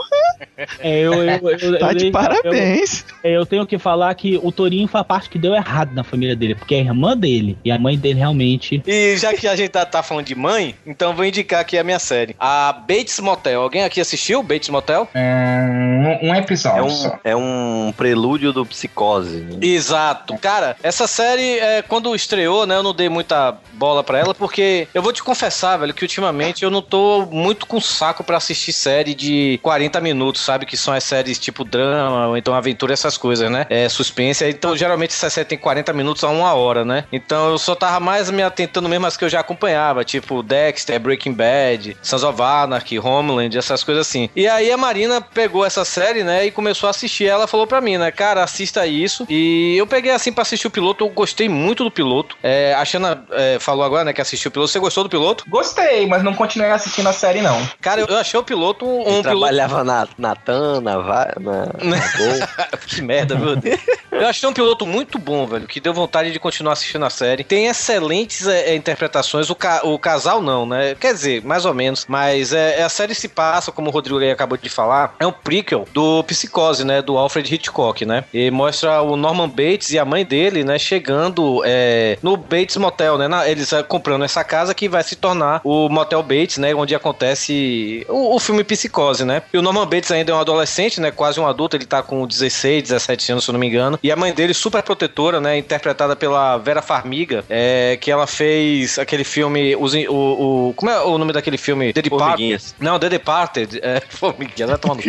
É, eu, eu, eu, Tá eu- de eu- parabéns. Eu, eu tenho que falar que o Torinho foi a parte que deu errado na família dele, porque é a irmã dele. E a mãe dele realmente. E já que a gente tá, tá falando de mãe, então vou indicar aqui a minha série. A Bates Motel. Alguém aqui assistiu Bates Motel? Um, um episódio É só. um, é um prelúdio do psicose. né? Exato. Cara, essa série, é, quando estreou, né, eu não dei muita bola pra ela, porque eu vou te confessar, velho, que ultimamente eu não tô muito com saco pra assistir série de 40 minutos, sabe? Que são as séries tipo drama, ou então aventura, essas coisas, né? É, suspense. Então, geralmente, essas séries tem 40 minutos a uma hora, né? Então, eu só tava mais me atentando mesmo às que eu já acompanhava, tipo Dexter, Breaking Bad, Sons of Anarchy, Homeland, essas coisas assim. E aí a Marina pegou essa série, né, e começou a assistir. Ela falou pra mim, né, cara, assista isso. E eu peguei assim pra assistir o piloto, eu gostei muito do piloto. É, a Xana é, falou agora, né, que assistiu o piloto. Você gostou do piloto? Gostei, mas não continuei assistindo a série, não. Cara, eu, eu achei o piloto um Ele piloto. trabalhava na, na TAM, na, Va- na, na Gol. que merda, meu Deus. Eu achei um piloto muito bom, velho, que deu vontade de continuar assistindo a série. Tem excelentes é, é, interpretações. O, ca- o casal não, né? Quer dizer, mais ou menos. Mas é, a série se passa, como o Rodrigo aí acabou de falar, é um prequel do Psicose, né? Do Alfred Hitchcock, né? E mostra o Norman Bates e a mãe dele, né? Chegando é, no Bates Motel, né? na- eles é, comprando essa casa que vai se tornar o Motel Bates, né? Onde acontece o, o filme Psicose, né? E o Norman Bates ainda é um adolescente, né? Quase um adulto, ele tá com 16, 17 anos, se eu não me engano. E a mãe dele, super protetora, né? Interpretada pela Vera Farmiga, é, que ela fez aquele filme. Os, o, o- como é o nome daquele filme? The Departed. Não, The Departed. É, Formiguinhas, vai tomar no cu.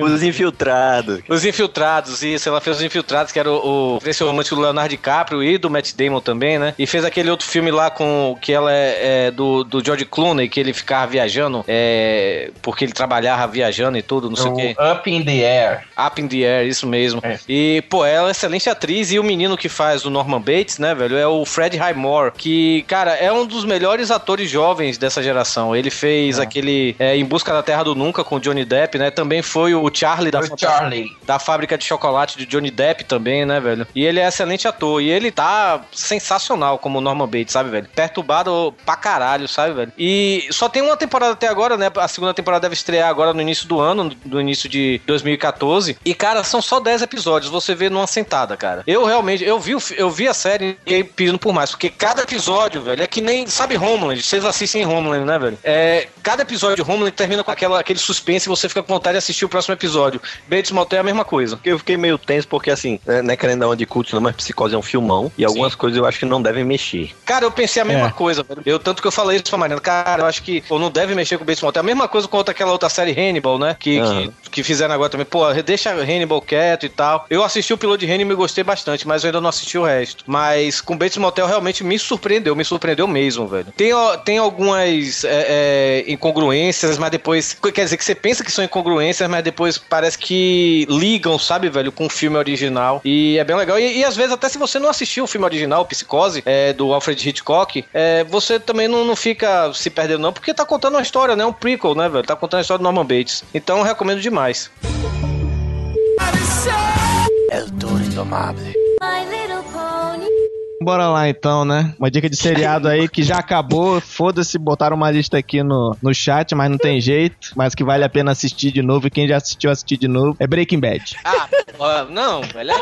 Os infiltrados. Os Infiltrados, isso. Ela fez Os Infiltrados, que era o, o esse romântico do Leonardo DiCaprio e do Matt Damon também, né? E fez aquele outro filme lá com que ela é, é do, do George Clooney, que ele ficava viajando, é, porque ele trabalhava viajando e tudo, não sei o quê. Up in the Air. Up in the Air, isso mesmo. E, pô, ela é excelente atriz e o menino que faz o Norman Bates, né, velho, é o Fred Highmore, que, cara, é um dos melhores atores jovens dessa geração. Ele fez aquele é, Em Busca da Terra do Nunca com o Johnny Depp, né? Também foi o Charlie da, O Charlie. da fábrica de chocolate de Johnny Depp também, né, velho? E ele é excelente ator. E ele tá sensacional como o Norman Bates, sabe, velho? Perturbado pra caralho, sabe, velho? E só tem uma temporada até agora, né? A segunda temporada deve estrear agora no início do ano, no início de 2014. E, cara, são só 10 episódios. Você vê numa sentada, cara. Eu realmente, eu vi, eu vi a série e pedindo por mais. Porque cada episódio, velho, é que nem, sabe, Homeland? Vocês assistem Homeland, né, velho? É, cada episódio de Homeland termina com aquela, aquele suspense e você fica com vontade de assistir o próximo episódio. Bates Motel é a mesma coisa. Eu fiquei meio tenso porque, assim, né, não é querendo dar uma de culto, não, mas Psicose é um filmão e algumas coisas eu acho que não devem mexer. Cara, eu pensei a mesma É. coisa, velho. Eu, tanto que eu falei isso pra Mariana. Cara, eu acho que pô, não deve mexer com o Bates Motel. A mesma coisa com outra, aquela outra série Hannibal, né? Que, Aham. que, que fizeram agora também. Pô, deixa Hannibal quieto e tal. Eu assisti o piloto de Hannibal e gostei bastante, mas eu ainda não assisti o resto. Mas com Bates Motel realmente me surpreendeu, me surpreendeu mesmo, velho. Tem, tem algumas é, é, incongruências, mas depois. Quer dizer, que você pensa que são incongruências, mas depois parece que ligam, sabe, velho, com o filme original. E é bem legal. E, e às vezes, até se você não assistiu o filme original, Psicose, é, do Alfred Hitchcock, é, você também não, não fica se perdendo, não, porque tá contando uma história, né? Um prequel, né, velho? Tá contando a história do Norman Bates. Então eu recomendo demais. El Toro Indomable. Bora lá então, né? Uma dica de seriado aí que já acabou. Foda-se, botaram uma lista aqui no, no chat, mas não tem jeito. Mas que vale a pena assistir de novo. E quem já assistiu, assistir de novo. É Breaking Bad. Ah, não, velho. É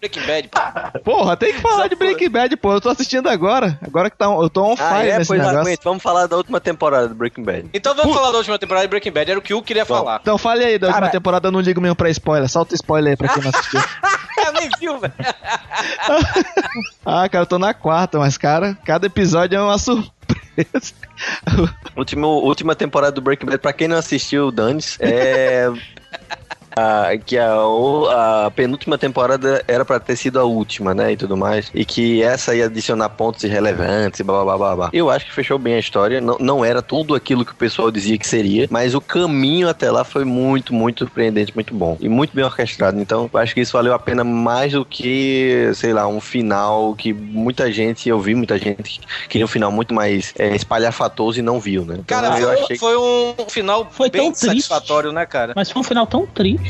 Breaking Bad, pô. Porra, tem que falar de Breaking Bad, pô. Eu tô assistindo agora. Agora que tá, eu tô on fire Ah, é? nesse Pois negócio. aguenta. Vamos falar da última temporada do Breaking Bad. Então vamos falar da última temporada de Breaking Bad. Era o que o queria falar. Então fale aí da última temporada, eu não ligo mesmo pra spoiler. Solta spoiler aí pra quem não assistiu. Eu nem viu, velho. ah, cara, eu tô na quarta, mas, cara, cada episódio é uma surpresa. Último, última temporada do Breaking Bad, pra quem não assistiu, Danis, é. A- que a, a penúltima temporada era pra ter sido a última, né? E tudo mais. E que essa ia adicionar pontos irrelevantes e blá blá blá blá. Eu acho que fechou bem a história. Não, não era tudo aquilo que o pessoal dizia que seria, mas o caminho até lá foi muito, muito surpreendente, muito bom. E muito bem orquestrado. Então, eu acho que isso valeu a pena mais do que, sei lá, um final que muita gente, eu vi muita gente que queria um final muito mais é, espalhafatoso e não viu, né? Então, Cara, eu foi, achei foi um final Foi bem tão triste. satisfatório, né, cara? Mas foi um final tão triste.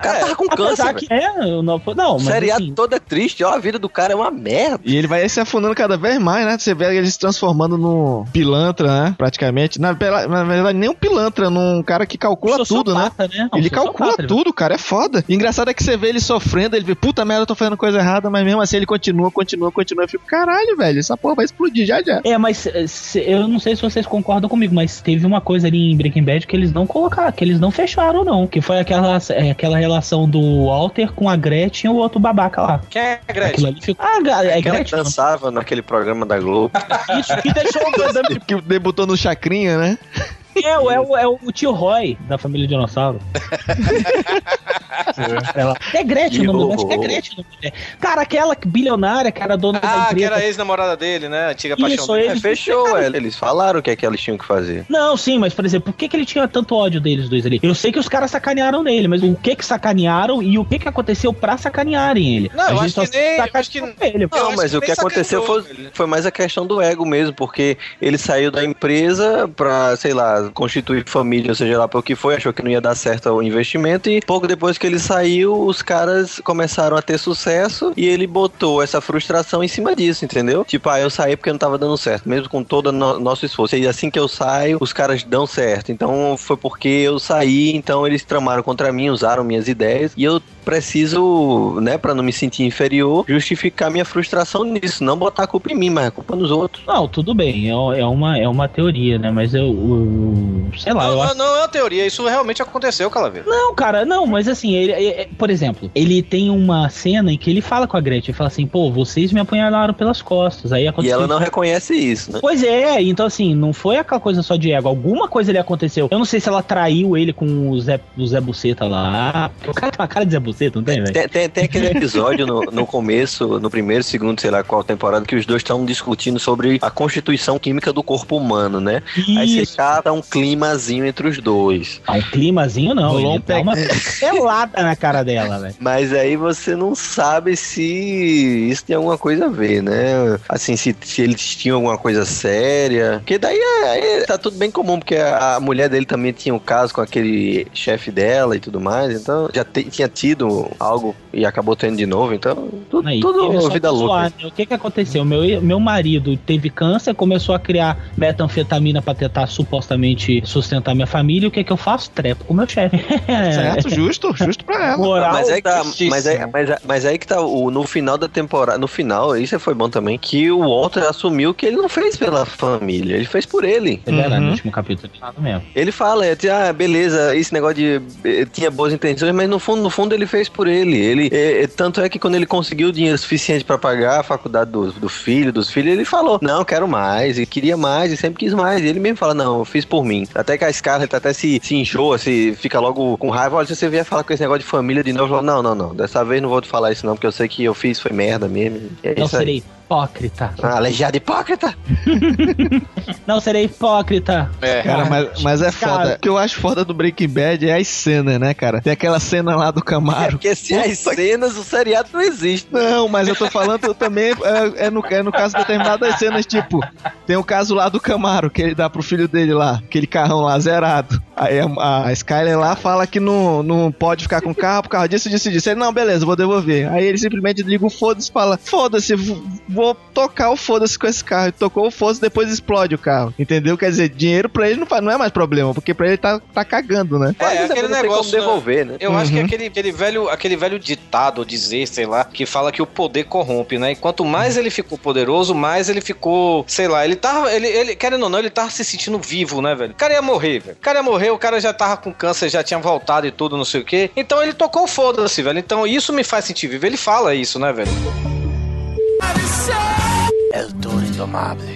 O cara tava com câncer. que é, não, não O mas seriado assim, todo é triste, ó, a vida do cara é uma merda. E ele vai se afundando cada vez mais, né? Você vê ele se transformando num pilantra, né? Praticamente. Na, na verdade, nem um pilantra, num cara que calcula tudo, né? né? Um Ele calcula tudo, cara, é foda. E engraçado é que você vê ele sofrendo, ele vê, puta merda, eu tô fazendo coisa errada, mas mesmo assim ele continua, continua, continua. Eu fico, caralho, velho, essa porra vai explodir já já. É, mas eh, se- eu não sei se vocês concordam comigo, mas teve uma coisa ali em Breaking Bad que eles não colocaram, que eles não fecharam, não. Que foi aquela, é, aquela relação do Walter com a Gretchen e o outro babaca lá. Quem é a Gretchen? Ali ficou. Ah, Gra- é Aquela que Gretchen? dançava naquele programa da Globo. Isso, que deixou o Gandam. Que debutou no Chacrinha, né? É, o- é, o- é o tio Roy da família Dinossauro. Ela- É Gretchen o nome dela, acho que é Gretchen o nome. Cara, aquela bilionária que era dona da Ah, que empresa. era ex-namorada dele, né? Antiga paixão Isso, dele. ele- É, fechou, é, eles falaram o que é que eles tinham que fazer. Não, sim, mas por exemplo, por que, que ele tinha tanto ódio deles dois ali? Eu sei que os caras sacanearam nele, mas o que que sacanearam e o que que aconteceu pra sacanearem ele? Não, A gente acho só que nem- acho que- ele. Não, mas que o que aconteceu foi, foi mais a questão do ego mesmo, porque ele saiu da empresa pra, sei lá, constituir família, ou seja lá pelo que foi, achou que não ia dar certo o investimento e pouco depois que ele saiu, os caras começaram a ter sucesso e ele botou essa frustração em cima disso, entendeu? Tipo, ah, eu saí porque não tava dando certo, mesmo com todo o no- nosso esforço. E assim que eu saio, os caras dão certo. Então foi porque eu saí, então eles tramaram contra mim, usaram minhas ideias e eu preciso, né, pra não me sentir inferior, justificar minha frustração nisso, não botar a culpa em mim, mas a culpa nos outros. Não, tudo bem, é, é uma, é uma teoria, né? Mas eu, eu- sei lá, eu Não, acho. não, não é uma teoria, isso realmente aconteceu, Calaveira. Não, cara, não, mas assim, ele, é- é- por exemplo, ele tem uma cena em que ele fala com a Gretchen, ele fala assim, pô, vocês me apunhalaram pelas costas. Aí E aconteceu. ela não reconhece isso, né? Pois é, então assim, não foi aquela coisa só de ego, alguma coisa ali aconteceu. Eu não sei se ela traiu ele com o Zé, o Zé Buceta lá. O cara tem uma cara de Zé Buceta, não tem, velho? Tem, tem, tem aquele episódio no, no começo, no primeiro, segundo, sei lá qual temporada, que os dois estão discutindo sobre a constituição química do corpo humano, né? Aí você cata um climazinho entre os dois. Ah, um climazinho não, Rolou ele um dá pe- uma pelada na cara dela, velho. Mas aí você não sabe se isso tem alguma coisa a ver, né? Assim, se, se eles tinham alguma coisa séria. Porque daí é, é- tá tudo bem comum, porque a, a mulher dele também tinha um caso com aquele chefe dela e tudo mais. Então já te- tinha tido algo e acabou tendo de novo. Então, tudo, Aí, tudo vida louca. zoar, né? O que que aconteceu? Meu, meu marido teve câncer, começou a criar metanfetamina pra tentar supostamente sustentar minha família. E o que que eu faço? Trepo com meu chefe. Certo, justo, justo pra ela. Moral mas, aí que tá, mas, aí, mas, mas aí que tá o, no final da temporada, no final, isso foi bom também, que o Walter assumiu que ele não fez pela família, ele fez por ele. É verdade, no último capítulo ele mesmo. Ele fala, é, ah, beleza, esse negócio de eh, tinha boas intenções, mas no fundo, no fundo ele fez por ele. Ele eh, tanto é que quando ele conseguiu dinheiro suficiente pra pagar a faculdade do, do filho, dos filhos, ele falou: "Não, quero mais", e queria mais e sempre quis mais. E ele mesmo fala: "Não, eu fiz por mim". Até que a Scarlett até se, se enjoa, se fica logo com raiva, olha, se você vier falar com esse negócio de família de novo, não, não, não, dessa vez não vou te falar isso não, porque eu sei que eu fiz foi merda mesmo. É Não isso aí. serei hipócrita. Ah, aleijado hipócrita. Não serei hipócrita. É. Cara, mas, mas é Cara. foda. O que eu acho foda do Breaking Bad é as cenas, né, cara? Tem aquela cena lá do Camaro. Porque se as cenas, o seriado não existe. Não, mas eu tô falando também é, é no, é no caso de determinadas cenas, tipo, tem o caso lá do Camaro, que ele dá pro filho dele lá, aquele carrão lá zerado. Aí a, a Skyler lá fala que não, não pode ficar com o carro por causa disso, disso e disso. Ele, não, beleza, vou devolver. Aí ele simplesmente liga o foda-se e fala: Foda-se, vou tocar o foda-se com esse carro. Tocou o foda-se depois explode o carro. Entendeu? Quer dizer, dinheiro pra ele não, faz, não é mais problema, porque pra ele tá, tá cagando, né? É, aquele não tem como negócio. né? devolver, né? Eu acho que Uhum. aquele, aquele, velho, aquele velho ditado, ou dizer, sei lá, que fala que o poder corrompe, né? E quanto mais ele ficou poderoso, mais ele ficou, sei lá, ele tava, ele, ele querendo ou não, ele tava se sentindo vivo, né, velho? O cara ia morrer, velho. O cara ia morrer, o cara já tava com câncer, já tinha voltado e tudo, não sei o quê. Então ele tocou o foda-se, velho. Então isso me faz sentir vivo. Ele fala isso, né, velho? El Toro Indomável.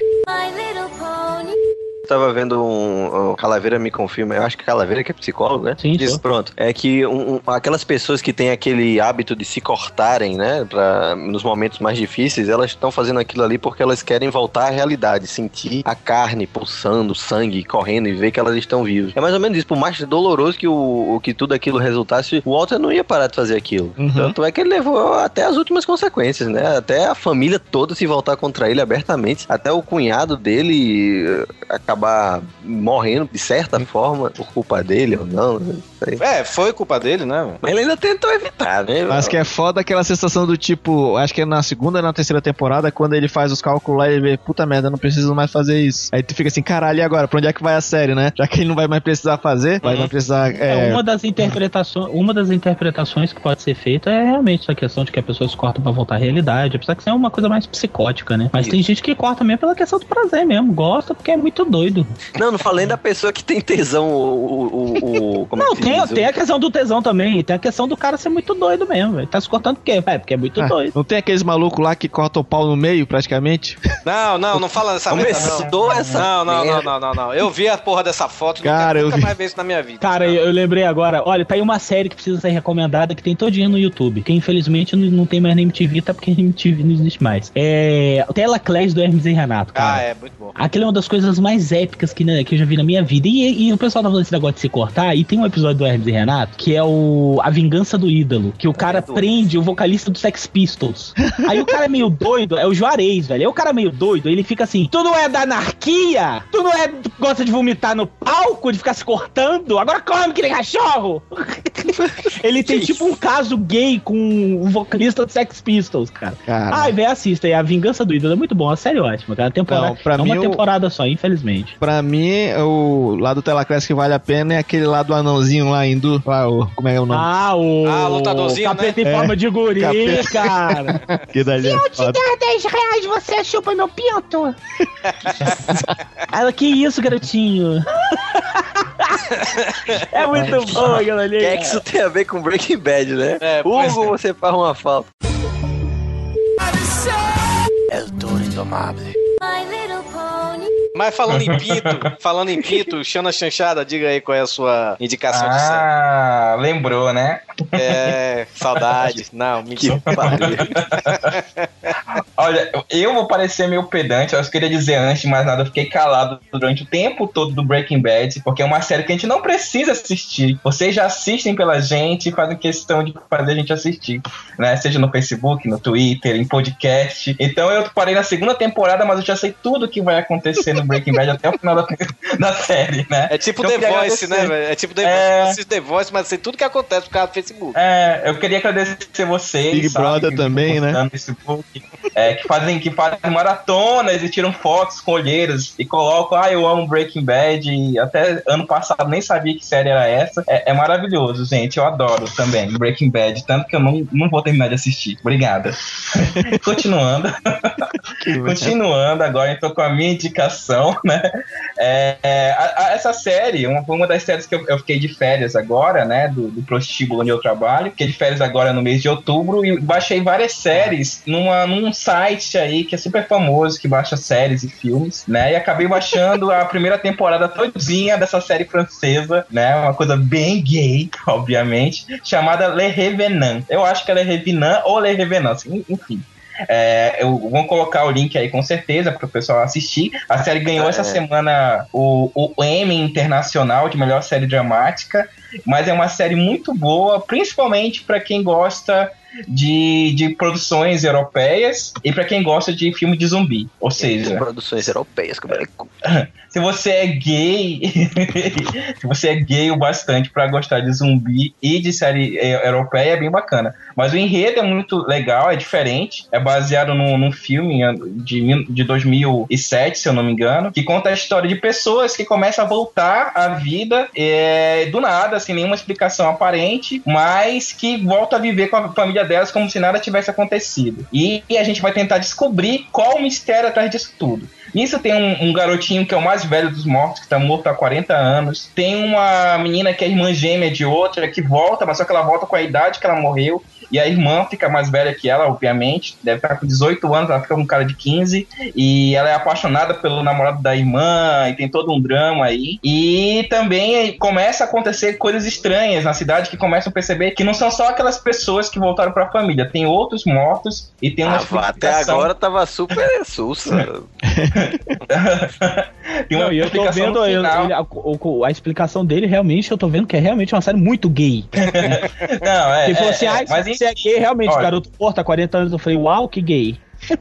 Tava vendo um, um Calaveira me confirma, eu acho que Calaveira que é psicólogo, né? Sim, Diz, pronto. É que um- um- aquelas pessoas que têm aquele hábito de se cortarem, né? Pra, nos momentos mais difíceis, elas estão fazendo aquilo ali porque elas querem voltar à realidade, sentir a carne pulsando, o sangue correndo e ver que elas estão vivas. É mais ou menos isso. Por mais doloroso que, o, que tudo aquilo resultasse, o Walter não ia parar de fazer aquilo. Uhum. Tanto é que ele levou até as últimas consequências, né? Até a família toda se voltar contra ele abertamente. Até o cunhado dele eh, acabou acabar morrendo de certa forma, por culpa dele ou não. Não sei. É, foi culpa dele, né? Mas ele ainda tentou evitar, né? Mas que é foda aquela sensação do tipo, acho que é na segunda ou na terceira temporada, quando ele faz os cálculos lá e ele vê, puta merda, eu não preciso mais fazer isso. Aí tu fica assim, caralho, e agora? Pra onde é que vai a série, né? Já que ele não vai mais precisar fazer, vai mais precisar. É, É, uma das interpretações, uma das interpretações que pode ser feita é realmente essa questão de que as pessoas cortam pra voltar à realidade, apesar que isso é uma coisa mais psicótica, né? Mas tem gente que corta mesmo pela questão do prazer mesmo, gosta porque é muito doido. Não, não falei da pessoa que tem tesão, o. o, o, é Não, que se tem, diz? O- tem a questão do tesão também, tem a questão do cara ser muito doido mesmo, velho. Tá se cortando por quê? É, porque é muito ah, doido. não tem aqueles malucos lá que cortam o pau no meio, praticamente? Não, não, não fala dessa merda, Começou não. essa Não, não, não, não, não, não. Eu vi a porra dessa foto, Cara, eu nunca vi. mais ver isso na minha vida. Cara, eu, eu lembrei agora, olha, tá aí uma série que precisa ser recomendada que tem todinha no YouTube, que infelizmente não, não tem mais na MTV, tá porque a MTV não existe mais. É. Tela Clash do Hermes e Renato, cara. Ah, é, muito bom. Aquilo é uma das coisas mais épicas que, né, que eu já vi na minha vida. E, e o pessoal tá falando esse negócio de se cortar. E tem um episódio do Hermes e Renato que é o A Vingança do Ídolo. Que o cara prende o vocalista do Sex Pistols. Aí o cara é meio doido, é o Juarez, velho. Aí o cara é meio doido, ele fica assim: Tu não é da anarquia? Tu não é. Tu gosta de vomitar no palco, de ficar se cortando? Agora come que nem cachorro! ele tem tipo um caso gay com o vocalista do Sex Pistols, cara. Cara. Ai, velho, assista aí. A Vingança do Ídolo é muito bom, a série é ótima, cara. A temporada, Não, é uma mim, temporada só, infelizmente. Pra mim, o lado do Telaclass que vale a pena é aquele lá do anãozinho lá hindu. Lá, o, como é o nome? Ah, o. Ah, lutadorzinho, Capeta né? em forma de guri, capeta. cara. que dali é foda. der 10 reais, você chupa meu pinto. Ela, que isso, garotinho? é muito bom, galera. O que é que isso tem a ver com Breaking Bad, né? É, Hugo, você faz uma falta. El Toro Indomável. Mas falando em pinto, falando em pinto, Xana Chanchada, diga aí qual é a sua indicação de série. Ah, lembrou, né? É, saudade. Não, mentira. Olha, eu vou parecer meio pedante, eu só queria dizer antes de mais nada, eu fiquei calado durante o tempo todo do Breaking Bad, porque é uma série que a gente não precisa assistir. Vocês já assistem pela gente e fazem questão de fazer a gente assistir, né? Seja no Facebook, no Twitter, em podcast. Então eu parei na segunda temporada, mas eu já sei tudo que vai acontecer no Breaking Bad até o final da, da série, né? É tipo Então, The Voice, né, agradecer. velho? É tipo The É. Voice. The Voice, mas sei tudo que acontece por causa do Facebook. É, eu queria agradecer vocês. Big sabe, Brother que também, né? Facebook, é, que fazem que fazem maratonas e tiram fotos com olheiras e colocam, ah, eu amo Breaking Bad e até ano passado nem sabia que série era essa. É, é maravilhoso, gente. Eu adoro também Breaking Bad, tanto que eu não, não vou terminar de assistir. Obrigada. Continuando. Continuando, agora tô com a minha indicação, né? É, é, a- a- essa série, uma, uma das séries que eu, eu fiquei de férias agora, né? Do, do prostíbulo onde eu trabalho. Fiquei de férias agora no mês de outubro e baixei várias séries numa, num site aí que é super famoso, que baixa séries e filmes, né? E acabei baixando a primeira temporada todinha dessa série francesa, né? Uma coisa bem gay, obviamente, chamada Le Revenant. Eu acho que é Le Revenant ou Le Revenant, enfim. É, eu vou colocar o link aí com certeza para o pessoal assistir. A série ganhou essa é. semana o, o Emmy Internacional de melhor série dramática, mas é uma série muito boa, principalmente para quem gosta de, de produções europeias e para quem gosta de filme de zumbi. Ou seja, Produções europeias, como é que se você é gay, se você é gay o bastante pra gostar de zumbi e de série eh, europeia, é bem bacana. Mas o enredo é muito legal, é diferente. É baseado num, num filme de, de 2007, se eu não me engano, que conta a história de pessoas que começam a voltar à vida eh, do nada, sem nenhuma explicação aparente, mas que voltam a viver com a família delas como se nada tivesse acontecido. E, a gente vai tentar descobrir qual o mistério atrás disso tudo. Nisso tem um, um garotinho que é o mais velho dos mortos, que tá morto há 40 anos. Tem uma menina que é irmã gêmea de outra, que volta, mas só que ela volta com a idade que ela morreu. E a irmã fica mais velha que ela, obviamente. Deve estar com 18 anos, ela fica com um cara de 15. E ela é apaixonada pelo namorado da irmã, e tem todo um drama aí. E também começa a acontecer coisas estranhas na cidade que começam a perceber que não são só aquelas pessoas que voltaram pra família. Tem outros mortos e tem uma Ah, até agora tava super sussa. Tem uma Não, e eu tô explicação vendo no eu- final. ele- a, o- a explicação dele, realmente, eu tô vendo que é realmente uma série muito gay. Não, é. Falou é, assim, é, ah, mas você é gay, realmente, olha. garoto porta há 40 anos. Eu falei, uau, que gay.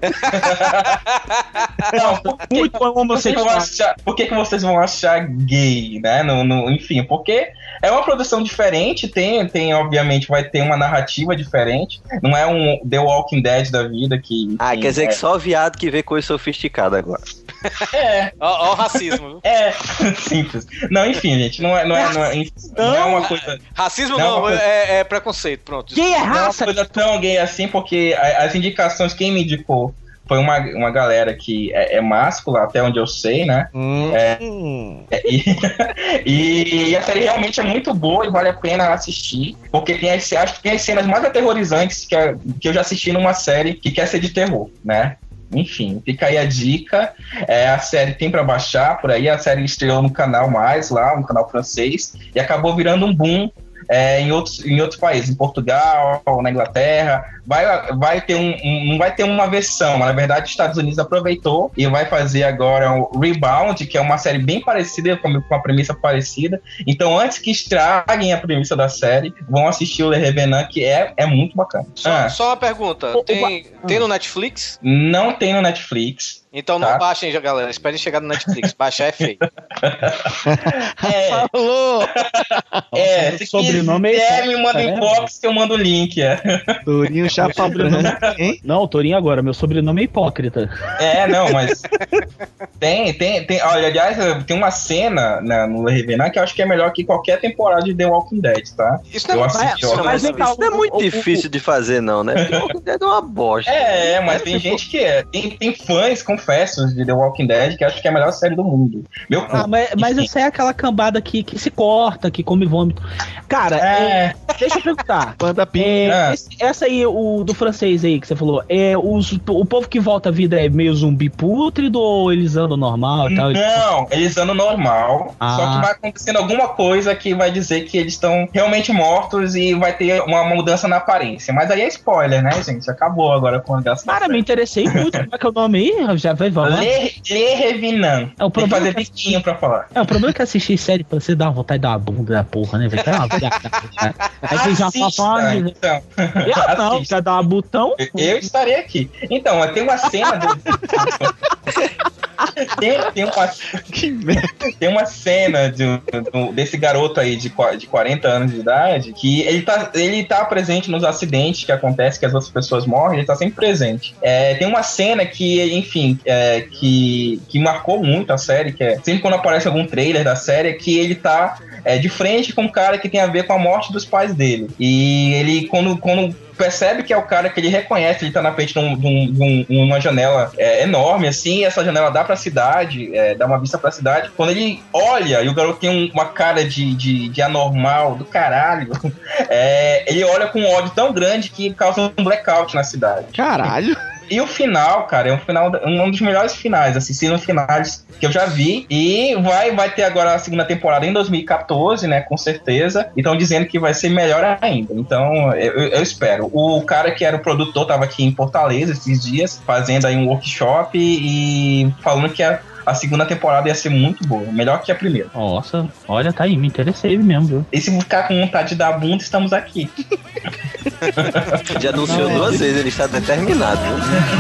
Não, por que, Muito vocês vão homossexual. achar, por que, que vocês vão achar gay, né? No, no- enfim, porque é uma produção diferente, tem, tem, obviamente, vai ter uma narrativa diferente. Não é um The Walking Dead da vida que. Ah, quer dizer é, que só viado que vê coisa sofisticada agora. É, Ó, ó o racismo. viu? é, simples. Não, enfim, gente, não é, não é, não é, não é uma coisa. Racismo Não, não, uma coisa- é, é preconceito. Pronto. Gay é Não é uma raça. coisa tão gay assim, porque as indicações, quem me indicou foi uma, uma galera que é, é máscula, até onde eu sei, né? É, e, e a série realmente é muito boa e vale a pena assistir, porque tem as, acho que tem as cenas mais aterrorizantes que, a- que eu já assisti numa série que quer ser de terror, né? Enfim, fica aí a dica. É, a série tem pra baixar por aí. A série estreou no canal mais lá, no canal francês, e acabou virando um boom é, em, outros, em outros países, em Portugal, na Inglaterra. Vai, vai ter um, um- não vai ter uma versão, mas na verdade os Estados Unidos aproveitou e vai fazer agora o Rebound, que é uma série bem parecida, com com uma premissa parecida. Então, antes que estraguem a premissa da série, vão assistir o Le Revenant, que é, é muito bacana. Só, Ah, só uma pergunta. Tem, tem no Netflix? não tem no Netflix. Então não Tá. baixem, já, galera. Esperem chegar no Netflix. Baixar é feio. É, Falou! é, se sobrenome é quiser, esse, me manda tá em vendo? box que eu mando o link. É, Torinho chapa branca, hein? Não, Torinho agora, meu sobrenome é hipócrita. é não, mas. tem, tem, tem. Olha, aliás, tem uma cena na- no Le Revenant que eu acho que é melhor que qualquer temporada de The Walking Dead, tá? Isso não Eu é assisti, não é- Mas Isso não é o- muito o- o- difícil de fazer, não, né? Porque Walking Dead é uma bosta. É, mas tem gente que é. Tem, tem fãs, confesso, de The Walking Dead que acham que é a melhor série do mundo. Meu Ah, mas, mas essa é aquela cambada que, que se corta, que come vômito. Cara, é, É, deixa eu perguntar. Panda. É, esse- essa aí, o do francês aí que você falou, é os, o povo que volta à vida é meio zumbi pútrido ou eles andam normal e tal? Não, eles andam normal. Ah. Só que vai acontecendo alguma coisa que vai dizer que eles estão realmente mortos e vai ter uma mudança na aparência. Mas aí é spoiler, né, gente? Acabou agora com a graça. Cara, me interessei muito. Como é que é o nome aí? Já vai, vamos lá. Le, Le Revenant. É, o Tem que problema fazer é que- biquinho pra falar. É, o problema é que assistir série pra você dar vontade de dar uma bunda da porra, né, velho? Uma cara. Aí você já fala, então. eu não, Assista. quer dar uma botão? Eu estarei aqui. Então, tem uma cena do... tem, tem, uma, tem uma cena de- do- desse garoto aí de, de 40 anos de idade que ele tá, ele tá presente nos acidentes que acontecem, que as outras pessoas morrem, ele tá sempre presente. É, tem uma cena que, enfim, é, que, que marcou muito a série, que é sempre quando aparece algum trailer da série, é que ele tá é, de frente com um cara que tem a ver com a morte dos pais dele. E ele, quando, quando percebe que é o cara que ele reconhece, ele tá na frente de, um- de um- de um- uma janela é, enorme, assim, essa janela dá pra cidade, é, dá uma vista pra cidade. Quando ele olha e o garoto tem um- uma cara de, de, de anormal do caralho, é, ele olha com um ódio tão grande que causa um blackout na cidade. Caralho. E o final, cara, é um final, um dos melhores finais, assim, sendo finais que eu já vi. E vai, vai ter agora a segunda temporada em 2014, né? Com certeza. E estão dizendo que vai ser melhor ainda. Então, eu, eu- eu espero. O cara que era o produtor tava aqui em Fortaleza esses dias, fazendo aí um workshop e falando que a, a segunda temporada ia ser muito boa. Melhor que a primeira. Nossa, olha, tá aí, me interessei mesmo, viu? E se ficar com vontade de dar bunda, estamos aqui. Já anunciou duas vezes, ele está determinado.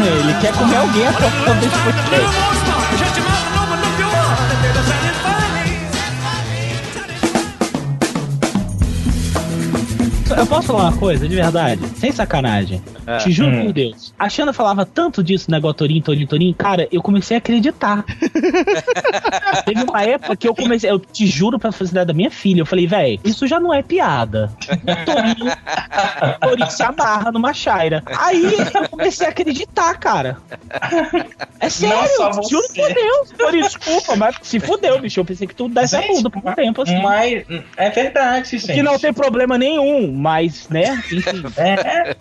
Ele quer comer alguém até o final desse podcast. Eu posso falar uma coisa, de verdade? Sem sacanagem. É. Te juro Hum. por Deus. A Xana falava tanto disso, negócio Torinho, Torinho, Torinho. Cara, eu comecei a acreditar. Teve uma época que eu comecei. Eu te juro pra felicidade da minha filha. Eu falei, velho, isso já não é piada. Torinho, Torinho se amarra numa chaira. Aí eu comecei a acreditar, cara. É sério, Não só juro por Deus. Torinho, desculpa, mas se fudeu, bicho. Eu pensei que tu desse a bunda por um tempo assim. Mas é verdade, gente. Que não tem problema nenhum, mas, né? Enfim. É.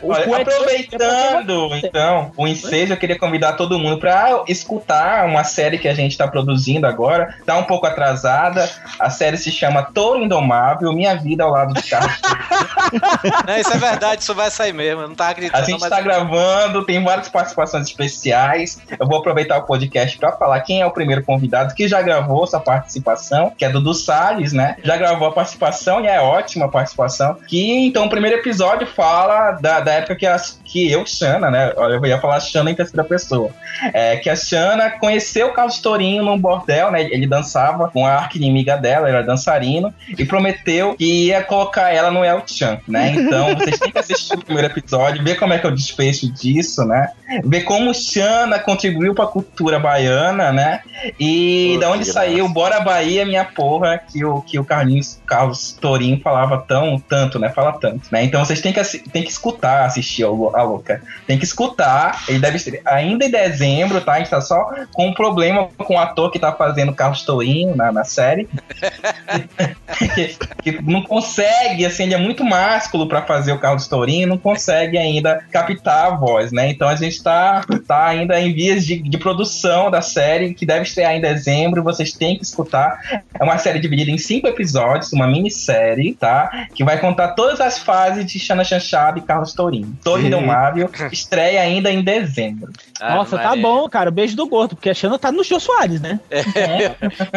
O Olha, cu é aproveitando, então, o ensejo, eu queria convidar todo mundo para escutar uma série que a gente está produzindo agora. Tá um pouco atrasada. A série se chama Touro Indomável, Minha Vida ao Lado de Carlos. Não, isso é verdade, isso vai sair mesmo. Eu não tava acreditando. A gente mas- está gravando, tem várias participações especiais. Eu vou aproveitar o podcast para falar quem é o primeiro convidado que já gravou essa participação, que é Dudu Salles, né? Já gravou a participação e é ótima a participação. Que então o primeiro episódio fala da, da época que, as, que eu, Xana né? Olha, eu ia falar Shanna em terceira pessoa. É, que a Shanna conheceu o Carlos Tourinho num bordel, né? Ele dançava com a arqui-inimiga dela, era dançarino, e prometeu que ia colocar ela no El Chan, né? Então, vocês têm que assistir o primeiro episódio, ver como é que é o desfecho disso, né? Ver como Shanna contribuiu pra cultura baiana, né? E Pô, da onde saiu. Bora Bahia, minha porra, que o, que o Carlinhos Carlos Tourinho falava tão, tanto, né? Fala tanto, né? Então vocês têm que, têm que escutar, assistir a louca. Tem que escutar. Ele deve ser ainda em dezembro, tá? A gente tá só com um problema com o ator que tá fazendo Carlos Tourinho na, na série. que, que não consegue, assim, ele é muito másculo pra fazer o Carlos Tourinho, não consegue ainda captar a voz, né? Então a gente tá, tá ainda em vias de, de produção da série, que deve estrear em dezembro, vocês têm que escutar. É uma série dividida em cinco episódios, uma minissérie, tá? Que vai contar todas as fases de Xana Chanchada e Carlos Tourinho. Torre Sim. Indomável estreia ainda em dezembro. Nossa, tá bom, cara. Beijo do gordo, porque a Xana tá no Jô Soares, né?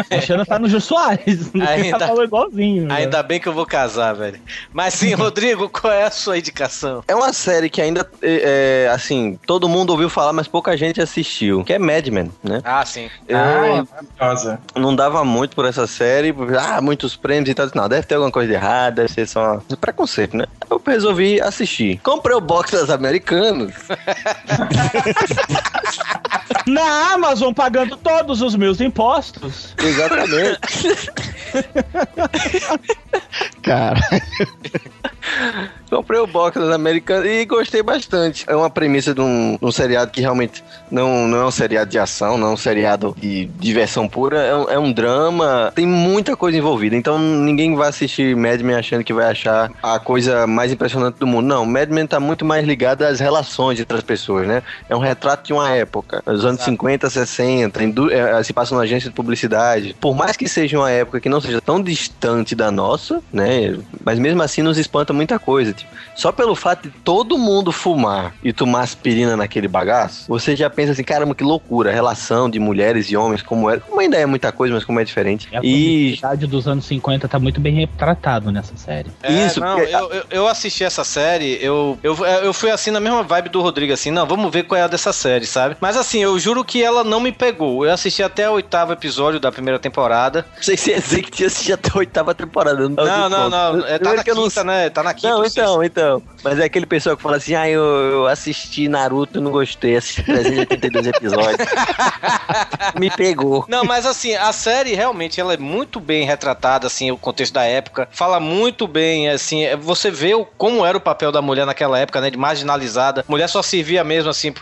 A Xana tá no Jô Soares. Ainda- falou igualzinho. né? Ainda bem que eu vou casar, velho. Mas sim, Rodrigo, qual é a sua indicação? É uma série que ainda, é, é, assim, todo mundo ouviu falar, mas pouca gente assistiu. Que é Mad Men, né? Ah, sim. Eu Ah, é maravilhosa. não dava muito por essa série, ah, muitos prêmios e tal. Não, deve ter alguma coisa de errada, deve ser só preconceito, né? Eu resolvi assistir. Comprei o box das Americanas. Na Amazon, pagando todos os meus impostos. Exatamente. Cara. Comprei o box das Americanas e gostei bastante. É uma premissa de um, um seriado que realmente não, não é um seriado de ação, não é um seriado de diversão pura, é um, é um drama, tem muita coisa envolvida. Então ninguém vai assistir Mad Men achando que vai achar a coisa mais impressionante do mundo. Não, Mad Men tá muito mais ligado às relações entre as pessoas, né? É um retrato de uma época, os anos 50, 60, indú- é, se passa numa agência de publicidade. Por mais que seja uma época que não seja tão distante da nossa, né? Mas mesmo assim nos espanta muita coisa. Tipo, só pelo fato de todo mundo fumar e tomar aspirina naquele bagaço, você já pensa assim, caramba, que loucura, a relação de mulheres e homens, como era. Como ainda é muita coisa, mas como é diferente. E a E publicidade dos anos 50 tá muito bem retratado nessa série. É, Isso, não, porque- eu, eu, eu assisti essa série, eu, eu, eu fui assim na mesma vibe do Rodrigo, assim, não, vamos ver qual é a dessa série, sabe? Mas assim, eu juro que ela não me pegou. Eu assisti até o oitavo episódio da primeira temporada. não sei se é dizer que tinha assistido até a oitava temporada. Não, Não, não, não. É, tá Primeiro na eu não quinta, né? Tá na quinta. Não, ou sexta. então, então. Mas é aquele pessoal que fala assim: ah, eu, eu assisti Naruto e não gostei, assisti 382 episódios. Me pegou. Não, mas assim, a série realmente ela é muito bem retratada, assim, o contexto da época. Fala muito bem, assim, é, você vê o, como era o papel da mulher naquela época, né, de marginalizada. Mulher só servia mesmo, assim,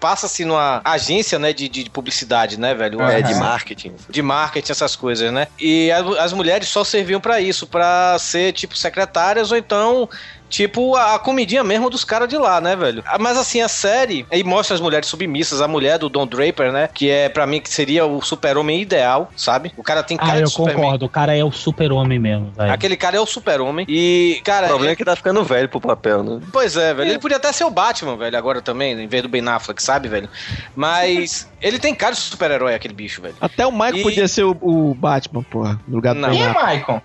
passa-se numa agência, né, de, de publicidade, né, velho? É, de Aham. marketing. de marketing, essas coisas, né? E a- as mulheres só serviam pra isso, pra ser tipo secretárias ou então tão tipo a, a comidinha mesmo dos caras de lá, né, velho? Ah, Mas assim, a série aí mostra as mulheres submissas, a mulher do Don Draper, né, que é pra mim que seria o super-homem ideal, sabe? O cara tem cara Ah, eu concordo. O cara é o super-homem mesmo, velho. Aquele cara é o super-homem. E, cara, O problema é que tá ficando velho pro papel, né? Pois é, velho. Ele podia até ser o Batman, velho, agora também, em vez do Ben Affleck, sabe, velho? Mas ele tem cara de super-herói, aquele bicho, velho. Até o Michael E- podia ser o, o Batman, porra, no lugar do Não. Ben Quem é Affleck. Michael?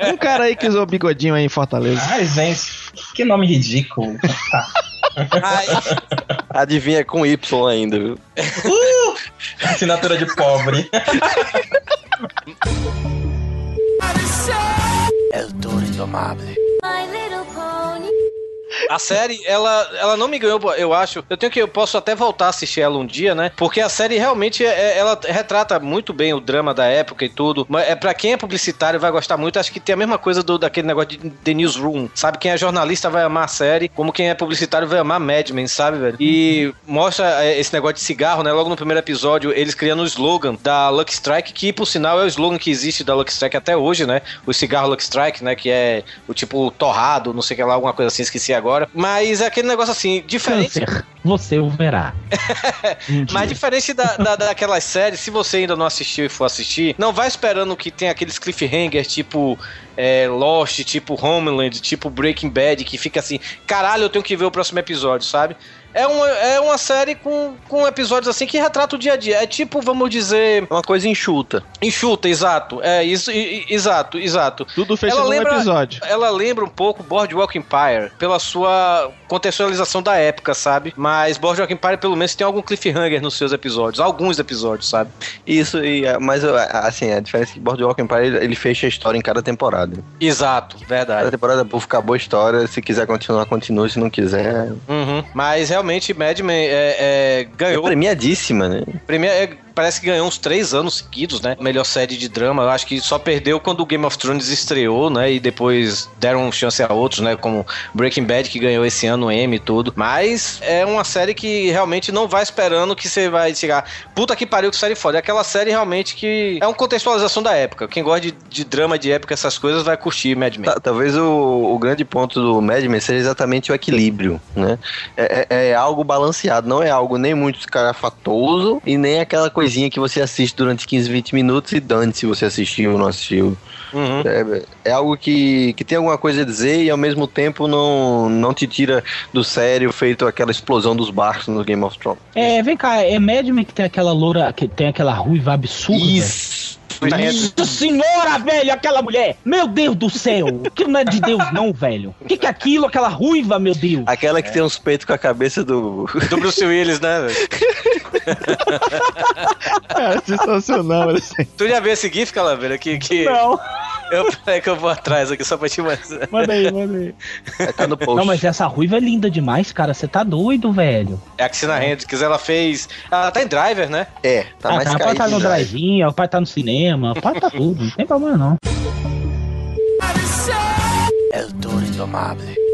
Um cara aí que usou bigodinho aí em Fortaleza. Ai, gente, que nome ridículo. Adivinha com Y ainda, viu? Assinatura de pobre. É o Toro Indomável. My Little Pony. A série, ela, ela não me ganhou, eu acho. Eu tenho que eu posso até voltar a assistir ela um dia, né? Porque a série realmente é, ela retrata muito bem o drama da época e tudo. Mas é para quem é publicitário vai gostar muito. Acho que tem a mesma coisa do daquele negócio de The Newsroom, sabe? Quem é jornalista vai amar a série, como quem é publicitário vai amar Mad Men, sabe, velho? E mostra é, esse negócio de cigarro, né? Logo no primeiro episódio, eles criando o slogan da Lucky Strike, que por sinal é o slogan que existe da Lucky Strike até hoje, né? O cigarro Lucky Strike, né? Que é o tipo torrado, não sei o que lá, alguma coisa assim, esqueci agora. Mas é aquele negócio assim, diferente. Câncer. Você o verá. Mas diferente da, da, daquelas séries, se você ainda não assistiu e for assistir, não vai esperando que tenha aqueles cliffhanger tipo é, Lost, tipo Homeland, tipo Breaking Bad, que fica assim, caralho, eu tenho que ver o próximo episódio, sabe? É uma, é uma série com, com episódios assim que retrata o dia a dia. É tipo, vamos dizer. Uma coisa enxuta. Enxuta, exato. É, isso, i- i- exato, exato. Tudo fecha Ela num lembra- episódio. Ela lembra um pouco Boardwalk Empire pela sua contextualização da época, sabe? Mas Bojack Empire pelo menos tem algum cliffhanger nos seus episódios, alguns episódios, sabe? Isso, e, é, mas eu- assim, a diferença é que Boardwalk Empire ele- ele fecha a história em cada temporada. Exato, verdade. Cada temporada, pô, acabou a história. Se quiser continuar, continua. Se não quiser. Uhum. Mas realmente Mad Men é, é, ganhou. É premiadíssima, né? Premi- é, parece que ganhou uns três anos seguidos, né? Melhor série de drama. Eu acho que só perdeu quando o Game of Thrones estreou, né? E depois deram chance a outros, né? Como Breaking Bad, que ganhou esse ano o Emmy e tudo. Mas é uma série que realmente não vai esperando que você vai chegar. Puta que pariu, que série foda. É aquela série realmente que é uma contextualização da época. Quem gosta de, de drama de época, essas coisas, vai curtir Mad Men. Ta- Talvez o, o grande ponto do Mad Men seja exatamente o equilíbrio, né? É, é- é algo balanceado, não é algo nem muito carafatoso e nem aquela coisinha que você assiste durante 15, 20 minutos e dane se você assistiu ou não assistiu. Uhum. É, é algo que, que tem alguma coisa a dizer e ao mesmo tempo não, não te tira do sério feito aquela explosão dos barcos no Game of Thrones. É, vem cá, é Mad Men que tem aquela loura, que tem aquela ruiva absurda. Isso. Nossa senhora, velho, aquela mulher! Meu Deus do céu! Aquilo não é de Deus, não, velho. O que, que é aquilo, aquela ruiva, meu Deus? Aquela que tem uns peitos com a cabeça do. Do Bruce Willis, né, velho? É sensacional, assim. Tu já viu esse GIF, Calaveira? Que, que... Não. Eu, peraí que eu vou atrás aqui só pra te mostrar. Manda aí, manda aí. tá no post. Não, mas essa ruiva é linda demais, cara. Você tá doido, velho. É a Cristina Hendricks, ela fez. Ela tá em Driver, né? É, ah, cara, pode estar no drive-in, pode estar no cinema, pode estar tudo, não tem problema não. É o Toro Indomável.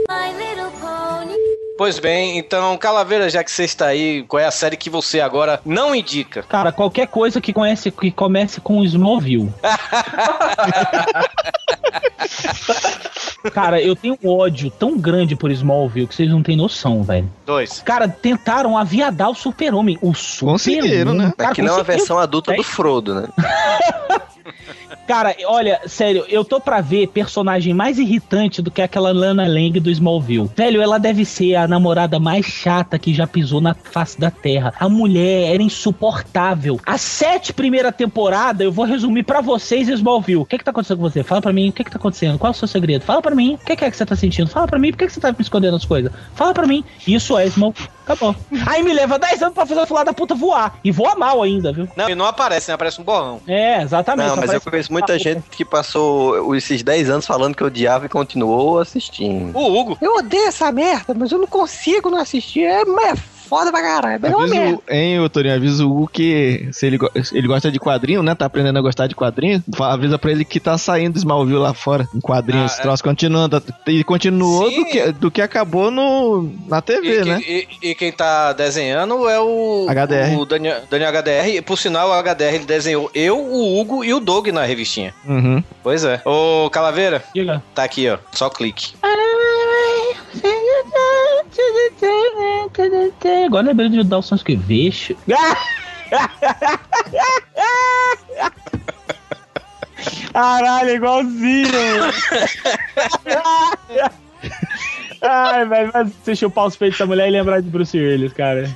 Pois bem, então, Calaveira, já que você está aí, qual é a série que você agora não indica? Cara, qualquer coisa que, conhece, que comece com Smallville. Cara, eu tenho um ódio tão grande por Smallville que vocês não têm noção, velho. Dois. Cara, tentaram aviadar o super-homem. O super Conseguiram, né? Cara, é uma conseguiram. versão adulta do Frodo, né? Cara, olha, sério, eu tô pra ver personagem mais irritante do que aquela Lana Lang do Smallville. Velho, ela deve ser a namorada mais chata que já pisou na face da Terra. A mulher era insuportável. As sete primeira temporada, eu vou resumir pra vocês Smallville. O que que tá acontecendo com você? Fala pra mim, o que que tá acontecendo? Qual é o seu segredo? Fala pra mim, o que que é que você tá sentindo? Fala pra mim, por que que você tá me escondendo as coisas? Fala pra mim. Isso é Smallville. Acabou. Aí me leva 10 anos pra fazer o filho da puta voar. E voa mal ainda, viu? Não, e não aparece, né? Aparece um borrão. É, exatamente. Não, mas eu conheço muita gente que passou esses 10 anos falando que odiava e continuou assistindo. O Hugo. Eu odeio essa merda, mas eu não consigo não assistir. É, é foda pra caralho. É uma merda. Avisa o, hein, ô Torinho, avisa o Hugo que se ele, ele gosta de quadrinho, né? Tá aprendendo a gostar de quadrinho. Fala- Avisa pra ele que tá saindo Smallville lá fora, em quadrinhos, Ah, esse é. troço continuando. E continuou Sim. do que, do que acabou no, na TV, E, né? quem- e- e quem tá desenhando é o. HDR. O Daniel, Daniel HDR. E, por sinal, o HDR ele desenhou eu, o Hugo e o Doug na revistinha. Uhum. Pois é. Ô, Calaveira. Diga. Tá aqui, ó. Só clique. Agora lembrei de dar o som que vejo. Caralho, igualzinho. Ai, velho, mas você chupar os peitos da mulher e lembrar de Bruce Willis, cara.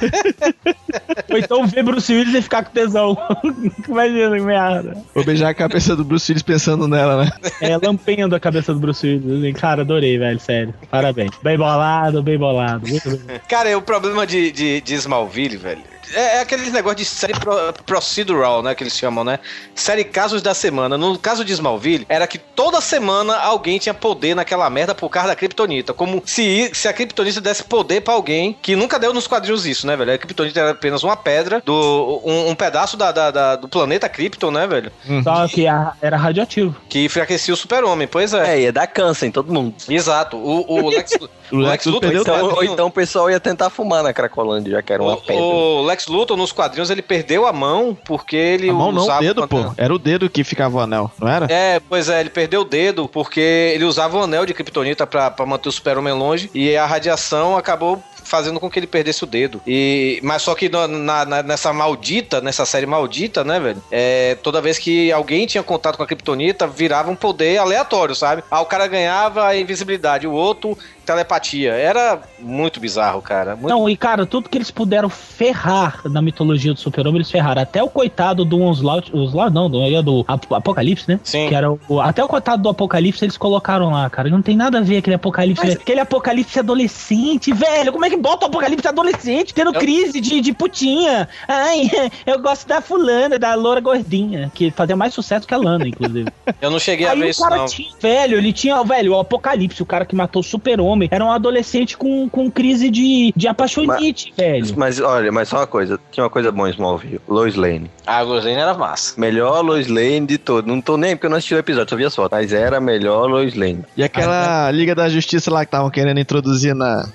Ou então ver Bruce Willis e ficar com tesão. Imagina que merda. Vou beijar a cabeça do Bruce Willis pensando nela, né? É, lampendo a cabeça do Bruce Willis. assim. Cara, adorei, velho, sério. Parabéns. Bem bolado, bem bolado. Muito bem. Cara, o problema de, de, de Smallville, velho. É, é aquele negócio de série pro- procedural, né? Que eles chamam, né? Série Casos da Semana. No caso de Smallville, era que toda semana alguém tinha poder naquela merda por causa da Kryptonita. Como se, se a Kryptonita desse poder pra alguém que nunca deu nos quadrinhos isso, né, velho? A Kryptonita era apenas uma pedra, do, um, um pedaço da, da- da- do planeta Krypton, né, velho? Só que a- era radioativo. Que enfraquecia o super-homem, pois é. É, ia dar câncer em todo mundo. Exato. O, o Lex, o Lex Luthor... Ou então, ou então o pessoal ia tentar fumar na Cracolândia, já que era uma pedra. O Lex Luthor nos quadrinhos ele perdeu a mão porque ele A mão não, o usava dedo, pô. Era o dedo que ficava o anel, não era? É, pois é, ele perdeu o dedo porque ele usava o anel de Kryptonita pra, pra manter o super-homem longe e a radiação acabou fazendo com que ele perdesse o dedo. E, mas só que na- na- nessa maldita, nessa série maldita, né, velho? É, toda vez que alguém tinha contato com a Kryptonita, virava um poder aleatório, sabe? Ah, o cara ganhava a invisibilidade, o outro telepatia. Era muito bizarro, cara. Muito... Não, e cara, tudo que eles puderam ferrar na mitologia do super-homem, eles ferraram. Até o coitado do Onslaught, Onslaught não, do, é do Ap- Apocalipse, né? Sim. Que era o, até o coitado do Apocalipse eles colocaram lá, cara. Não tem nada a ver aquele Apocalipse. Aquele Apocalipse adolescente, velho. Como é que bota o Apocalipse adolescente tendo crise de, de putinha? Ai, eu gosto da fulana, da loura gordinha, que fazia mais sucesso que a Lana, inclusive. Eu não cheguei a Aí ver o isso, cara não. tinha, velho, ele tinha, velho, o Apocalipse, o cara que matou o super-homem, era um adolescente com, com crise de, de apaixonite, velho. Mas olha, mas só uma coisa, tinha uma coisa boa em Smallville, Lois Lane. Ah, a Lois Lane era massa. Melhor Lois Lane de todo. Não tô nem porque eu não assisti o episódio, só vi as fotos. Mas era a melhor Lois Lane. E aquela Liga da Justiça lá que estavam querendo introduzir na.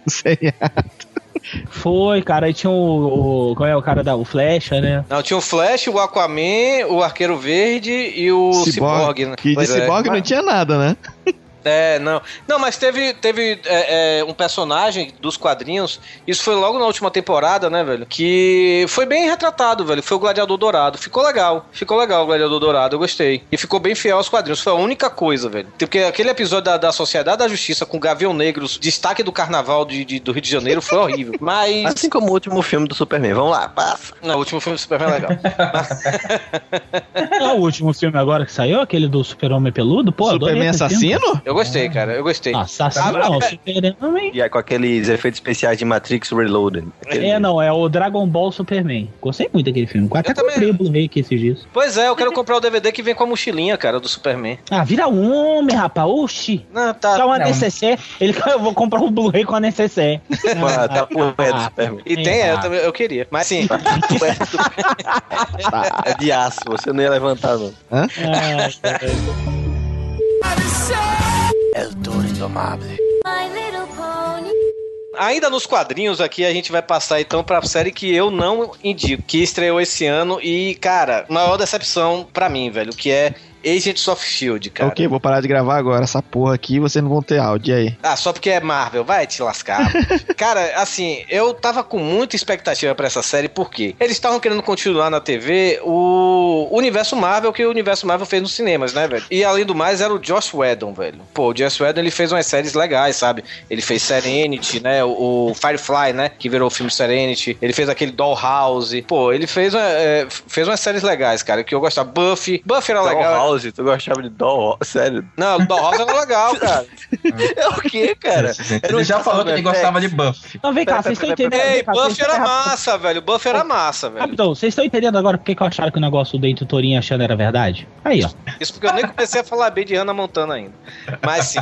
seriado. Foi, cara, aí tinha o, o- Qual é o cara da. O Flecha, né? Não, tinha o Flash, o Aquaman, o Arqueiro Verde e o Cyborg. né? Que de é. Cyborg não tinha nada, né? É, não. Não, mas teve, teve é, é, um personagem dos quadrinhos, isso foi logo na última temporada, né, velho? Que foi bem retratado, velho. Foi o Gladiador Dourado. Ficou legal. Ficou legal o Gladiador Dourado, eu gostei. E ficou bem fiel aos quadrinhos. Foi a única coisa, velho. Porque aquele episódio da, da Sociedade da Justiça com o Gavião Negros, destaque do carnaval de, de- do Rio de Janeiro, foi horrível. Mas. Assim como o último filme do Superman. Vamos lá, passa. Não, o último filme do Superman é legal. É o último filme agora que saiu, aquele do Super-Homem Peludo, pô, adorei Superman esse filme. Eu gostei, cara. Eu gostei. Assassino Ah, é- Super-Homem. E aí com aqueles efeitos especiais de Matrix Reloaded. Aquele- É, não, é o Dragon Ball Superman. Gostei muito daquele filme. Até comprei o Blu-ray aqui esses dias. Pois é, eu quero comprar o DVD que vem com a mochilinha, cara, do Superman. Ah, vira homem, rapaz. Oxi. Não, tá. Dá uma Não. necessaire. Ele, eu vou comprar um Blu-ray com a necessaire. Mano, tá por pé do Superman. E tem, é, eu, também, eu queria. Mas sim. É de aço, você não ia levantar, não. Hã? É o Toro Indomável. My Little Pony. Ainda nos quadrinhos aqui, a gente vai passar então pra série que eu não indico, que estreou esse ano e, cara, maior decepção pra mim, velho, que é Agents of Shield, cara. Ok, vou parar de gravar agora essa porra aqui e vocês não vão ter áudio. E aí? Ah, só porque é Marvel, vai te lascar. Cara, assim, eu tava com muita expectativa pra essa série, porque eles estavam querendo continuar na TV o universo Marvel que o universo Marvel fez nos cinemas, né, velho? E além do mais, era o Josh Whedon, velho. Pô, o Josh Whedon, ele fez umas séries legais, sabe? Ele fez Serenity, né? O, o Firefly, né? Que virou o filme Serenity. Ele fez aquele Dollhouse. Pô, ele fez, uma, é, fez umas séries legais, cara, que eu gostava. Buffy. Buffy era legal. Dollhouse, tu gostava de Doll, sério? Não, Dollhouse era legal, cara. É o quê, cara? Ele já falou que ele gostava de Buff. Não, vem cá, vocês estão entendendo. Ei, Buffy era massa, velho. Buffy era massa, velho. Rapidão, vocês estão entendendo agora por que eu achava que o negócio dentro do Torinho achando era verdade? Aí, ó. Isso porque eu nem comecei a falar bem de Hannah Montana ainda. Mas sim.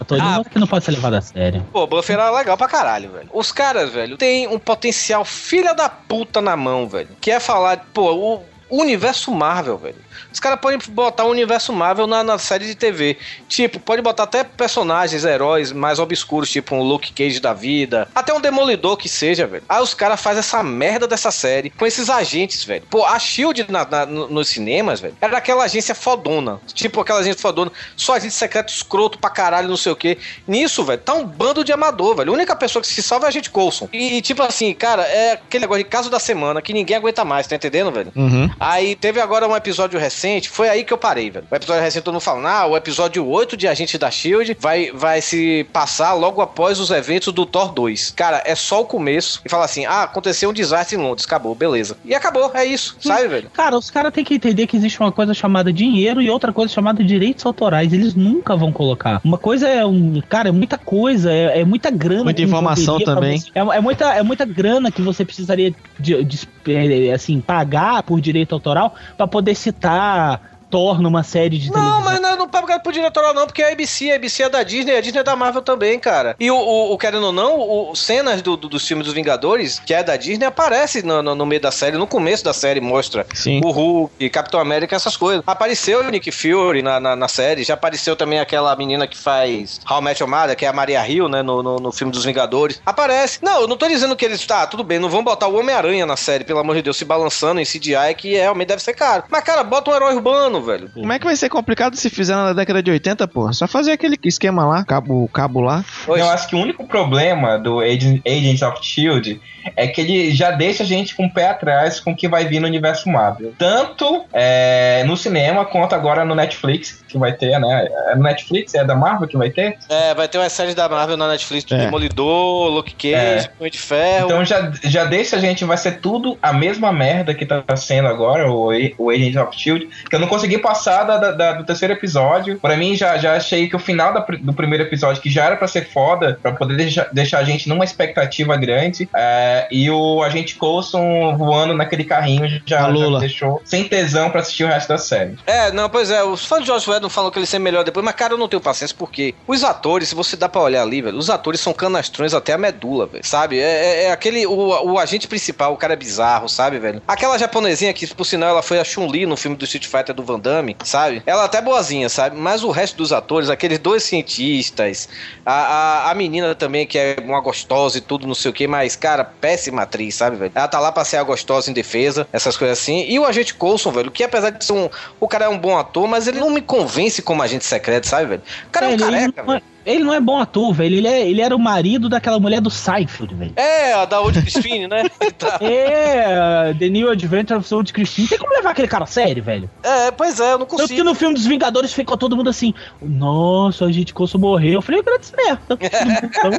O Torinho que não pode ser levado a sério. Pô, Buffy era legal pra caralho, velho. Os caras, velho, têm um potencial filha da puta na mão, velho. Que é falar, pô, o universo Marvel, velho. Os caras podem botar o universo Marvel na, na série de TV. Tipo, pode botar até personagens, heróis mais obscuros, tipo um Luke Cage da vida. Até um Demolidor que seja, velho. Aí os caras fazem essa merda dessa série com esses agentes, velho. Pô, a Shield na- na- no- nos cinemas, velho, era aquela agência fodona. Tipo aquela agência fodona. Só agente secreto escroto pra caralho, não sei o quê. Nisso, velho, tá um bando de amador, velho. A única pessoa que se salva é a gente Coulson. E, tipo assim, cara, é aquele negócio de caso da semana que ninguém aguenta mais, tá entendendo, velho? Uhum. Aí teve agora um episódio recente, foi aí que eu parei, velho. O episódio recente todo mundo falando, ah, o episódio 8 de Agente da Shield vai, vai se passar logo após os eventos do Thor 2. Cara, é só o começo. E fala assim, ah, aconteceu um desastre em Londres, acabou, beleza. E acabou, é isso, sabe, velho? Cara, os caras têm que entender que existe uma coisa chamada dinheiro e outra coisa chamada direitos autorais. Eles nunca vão colocar. Uma coisa é um. Cara, é muita coisa, é, é muita grana. Muita que informação também. você- É, é muita, é muita grana que você precisaria de, de- é, assim, pagar por direito autoral pra poder citar Thor numa série de Não, televisão. mas não, não paga pro diretoral não, porque a ABC, a ABC é da Disney, a Disney é da Marvel também, cara. E o, o, o querendo ou não, o, cenas do, do- dos filmes dos Vingadores, que é da Disney, aparece no, no, no meio da série, no começo da série mostra Sim. o Hulk, Capitão América, essas coisas. Apareceu o Nick Fury na, na, na série, já apareceu também aquela menina que faz How Met Your Mother, que é a Maria Hill, né, no, no, no filme dos Vingadores. Aparece. Não, eu não tô dizendo que eles, tá, tudo bem, não vão botar o Homem-Aranha na série, pelo amor de Deus, se balançando em CGI, que realmente deve ser caro. Mas, cara, bota um herói urbano, velho. Como é que vai ser complicado se fizer fizeram na década de 80, pô. Só fazer aquele esquema lá, cabo, cabo lá. Eu acho que o único problema do Agent- Agents of Shield é que ele já deixa a gente com o pé atrás com o que vai vir no universo Marvel. Tanto é, no cinema quanto agora no Netflix, que vai ter, né? É no Netflix? É da Marvel que vai ter? É, vai ter uma série da Marvel na Netflix do É. Demolidor, Luke Cage, É. Punho de Ferro. Então já, já deixa a gente, vai ser tudo a mesma merda que tá sendo agora, o, o Agents of Shield, que eu não consegui passar da, da- da- do terceiro episódio. Pra mim, já, já achei que o final do primeiro episódio, que já era pra ser foda, pra poder deixar, deixar a gente numa expectativa grande, é, e o Agente Coulson voando naquele carrinho já, já deixou sem tesão pra assistir o resto da série. É, não, pois é, os fãs de Josh Whedon falam que ele sempre melhor depois, mas cara, eu não tenho paciência porque os atores, se você dá pra olhar ali, velho, os atores são canastrões até a medula, velho, sabe? É, é- é aquele, o, o agente principal, o cara é bizarro, sabe, velho? Aquela japonesinha que, por sinal, ela foi a Chun-Li no filme do Street Fighter do Van Damme, sabe? Ela até é boazinha, sabe? Mas o resto dos atores, aqueles dois cientistas, a, a, a menina também, que é uma gostosa e tudo, não sei o que, mas, cara, péssima atriz, sabe, velho? Ela tá lá pra ser a gostosa em defesa, essas coisas assim. E o agente Coulson, velho, que apesar de ser um. O cara é um bom ator, mas ele não me convence como agente secreto, sabe, velho? O cara é um Velho, ele, careca, não é, ele não é bom ator, velho. Ele, é, ele era o marido daquela mulher do Seinfeld, velho. É, a da Old Christine, né? É, The New Adventure of Old Christine. Tem como levar aquele cara a sério, velho? É, pois é, eu não Tanto que consigo. no filme dos Vingadores ficou todo mundo assim, nossa, a gente Coulson morreu. Eu falei, grande merda. Então,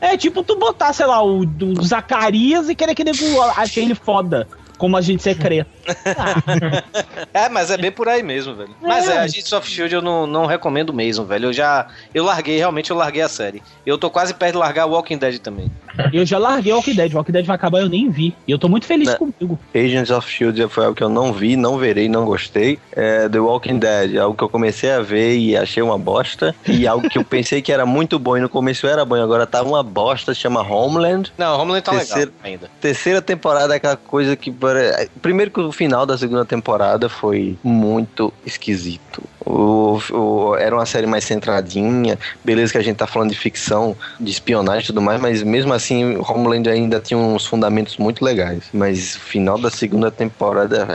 é tipo tu botar, sei lá, o, o Zacarias e querer que nego ache ele foda. Como agente secreto. É, mas é bem por aí mesmo, velho. Mas é, É. a gente Soft Shield eu não, não recomendo mesmo, velho. Eu já. Eu larguei, realmente eu larguei a série. Eu tô quase perto de largar Walking Dead também. Eu já larguei o Walking Dead. O Walking Dead vai acabar, eu nem vi. E eu tô muito feliz Né. comigo. Agents of Shield foi algo que eu não vi, não verei, não gostei. É, The Walking Dead, algo que eu comecei a ver e achei uma bosta. E algo que eu pensei que era muito bom e no começo era bom, e agora tá uma bosta, chama Homeland. Não, Homeland tá Terceiro- legal ainda. Terceira temporada é aquela coisa que. Pare- Primeiro que o final da segunda temporada foi muito esquisito. O, o- era uma série mais centradinha. Beleza que a gente tá falando de ficção, de espionagem e tudo mais, mas mesmo assim, Homeland ainda tinha uns fundamentos muito legais. Mas o final da segunda temporada.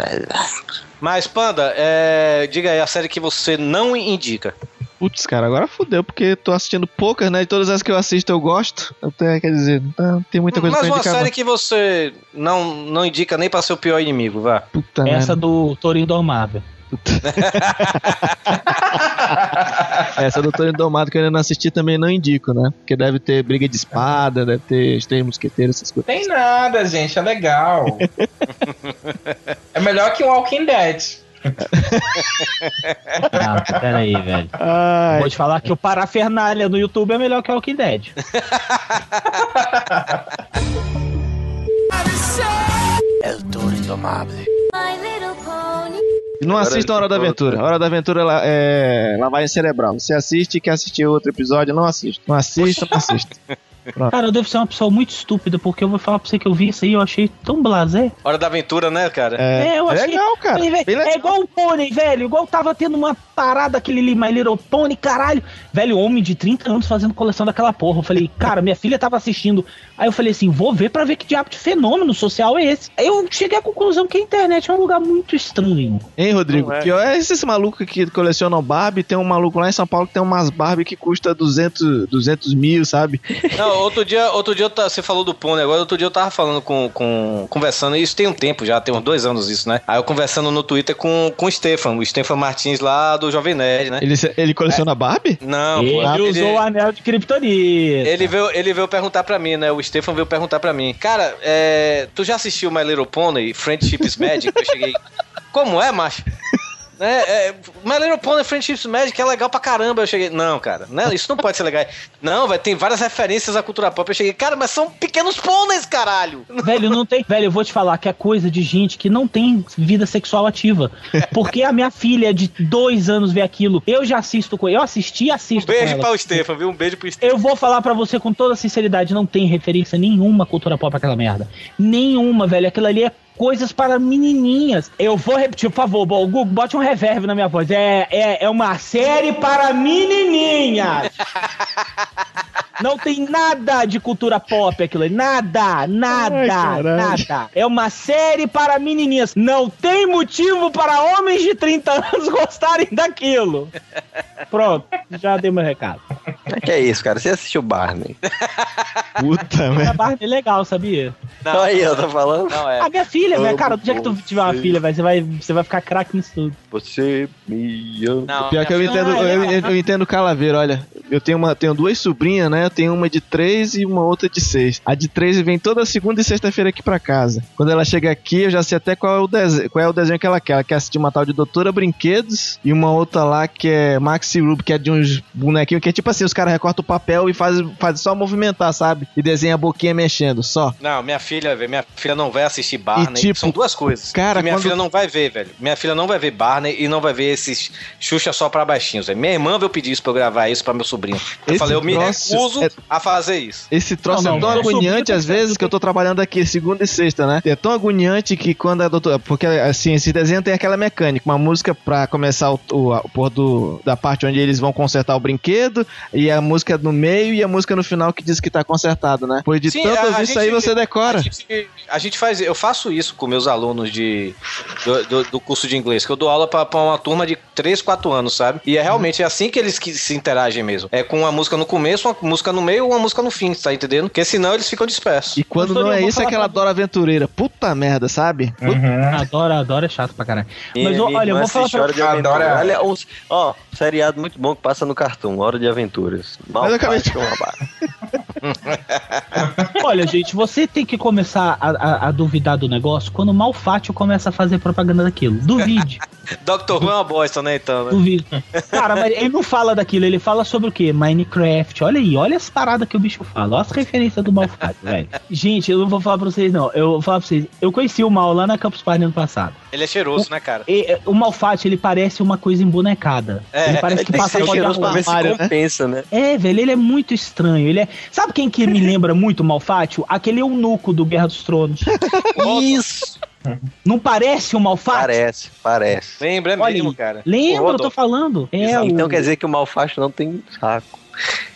Mas, Panda, é, diga aí a série que você não indica. Putz, cara, agora fudeu, porque tô assistindo poucas, né? E todas as que eu assisto eu gosto. Até, quer dizer, não tá- tem muita coisa Mas pra uma indicar. série não. que você não, não indica nem pra ser o pior inimigo, vá. Puta Essa merda. do Torinho Domável. Essa do Tony Domado que eu ainda não assisti também não indico, né? Porque deve ter briga de espada, deve ter os três mosqueteiros, essas coisas. Tem nada, gente, é legal. é melhor que o Walking Dead. Ah, peraí, velho. Vou te falar que o Parafernália no YouTube é melhor que o Walking Dead. É Toro. E não assistam a Hora da Aventura. A Hora da Aventura ela, é lavagem cerebral. Você assiste e quer assistir outro episódio, não assiste. Não assista, não assista. Pronto. Cara, eu devo ser uma pessoa muito estúpida, porque eu vou falar pra você que eu vi isso aí e eu achei tão blasé. Hora da aventura, né, cara? É, eu é achei. legal, cara. Falei, velho, Bem legal. É igual o Pônei, velho. Igual tava tendo uma parada aquele My Little Pony, caralho. Velho, homem de 30 anos fazendo coleção daquela porra. Eu falei, cara, minha filha tava assistindo. Aí eu falei assim, vou ver pra ver que diabo de fenômeno social é esse. Aí eu cheguei à conclusão que a internet é um lugar muito estranho. Hein, Rodrigo? É. Pior é esses malucos que colecionam Barbie. Tem um maluco lá em São Paulo que tem umas Barbie que custa 200, 200 mil, sabe? Não, outro dia, outro dia você falou do pônei, agora outro dia eu tava falando com, com. conversando, e isso tem um tempo já, tem uns dois anos isso, né? Aí eu conversando no Twitter com, com o Stefan, o Stefan Martins lá do Jovem Nerd, né? Ele, ele coleciona Barbie? Não, ele pô, usou o anel de Kryptonita. Ele veio, ele veio perguntar pra mim, né? O Stefan veio perguntar pra mim. Cara, é, tu já assistiu My Little Pony, Friendship's Magic? Eu cheguei. Como é, macho? É, é, My Little Pony Friendship's Magic é legal pra caramba. Eu cheguei, não, cara, não, isso não pode ser legal. Não, vai tem várias referências à cultura pop. Eu cheguei, cara, mas são pequenos pôneis, caralho. Velho, não tem. Velho, eu vou te falar que é coisa de gente que não tem vida sexual ativa. Porque a minha filha de dois anos vê aquilo. Eu já assisto com Eu assisti e Um assisto com beijo ela. para o Stefan, viu? Um beijo pro Stefan. Eu vou falar pra você com toda sinceridade, não tem referência nenhuma à cultura pop aquela merda. Nenhuma, velho. Aquilo ali é coisas para menininhas. Eu vou repetir, por favor, Bo- Google, bote um reverb na minha voz. É, é, é uma série para menininhas. Não tem nada de cultura pop aquilo ali. Nada, nada, Ai, nada. É uma série para menininhas. Não tem motivo para homens de 30 anos gostarem daquilo. Pronto, já dei meu recado. Que é isso, cara? Você assistiu Barney? Puta, A Barbie é legal, sabia? Não, aí, eu tô falando. Não, é. A minha filha, velho, cara, do dia que tu tiver uma filha, velho, você vai, você vai ficar craque nisso tudo. Você me ama. Não, Pior que eu entendo, é eu, eu entendo o Calaveiro, olha. Eu tenho, uma, tenho duas sobrinhas, né? Eu tenho uma de três e uma outra de seis. A de três vem toda segunda e sexta-feira aqui pra casa. Quando ela chega aqui, eu já sei até qual é o desenho, qual é o desenho que ela quer. Ela quer assistir uma tal de Doutora Brinquedos e uma outra lá que é Maxi Rub, que é de uns bonequinhos que é tipo assim, os caras recortam o papel e fazem faz só movimentar, sabe? E desenha a boquinha mexendo, só. Não, minha filha, velho, minha filha não vai assistir Barney. Tipo, São duas coisas. cara, que minha quando- filha não vai ver, velho. Minha filha não vai ver Barney e não vai ver esses Xuxa só pra baixinhos, velho. Minha irmã veio pedir isso pra eu gravar isso pra meu sobrinho. Eu Esse falei, eu me recuso é- a fazer isso. Esse troço Não, é não, tão eu sou agoniante às vezes que eu tô trabalhando aqui segunda e sexta, né? É tão agoniante que quando a doutora. Porque assim, esse desenho tem aquela mecânica, uma música pra começar o, o, a- o pôr do, da parte onde eles vão consertar o brinquedo, e a música no meio e a música no final que diz que tá consertado, né? Pois de Sim, a- a isso aí você decora. A gente, a gente faz, eu faço isso com meus alunos de, do, do- do curso de inglês, que eu dou aula pra, pra uma turma de 3, 4 anos, sabe? E é realmente é assim que eles que se interagem mesmo. É com uma música no começo, uma música no meio ou uma música no fim, tá entendendo? Porque senão eles ficam dispersos. E quando não é isso, é aquela Dora Aventureira. Puta merda, sabe? Adoro, adoro, é chato pra caralho. Mas, ó, olha, eu vou falar pra Hora de Aventura. Adora- Olha, uns, ó, seriado muito bom que passa no Cartoon, Hora de Aventuras. Mal Mas eu acabei barra. Olha, gente, você tem que começar a, a- a duvidar do negócio quando o Malfátio começa a fazer propaganda daquilo. Duvide, Dr. Who é uma bosta, né, então, né? duvide. Cara, mas ele não fala daquilo, ele fala sobre o quê? Minecraft. Olha aí, olha as paradas que o bicho fala. Olha as referências do Malfátio, velho. Gente, eu não vou falar pra vocês, não. Eu vou falar pra vocês. Eu conheci o Mal lá na Campus Party ano passado. Ele é cheiroso, né, cara? E, o Malfátio, ele parece uma coisa embonecada. É, ele parece que passa ser pó de cheiroso pra ver se armário, né? compensa, né? É, velho, ele é muito estranho. Ele é. Sabe quem que me lembra muito o Malfátio? Aquele eunuco do Guerra dos Tronos. Isso! Não parece o Malfátio? Parece, parece. Lembra, Olha mesmo, cara. Lembra, eu tô falando. É então o... quer dizer que o Malfacho não tem saco.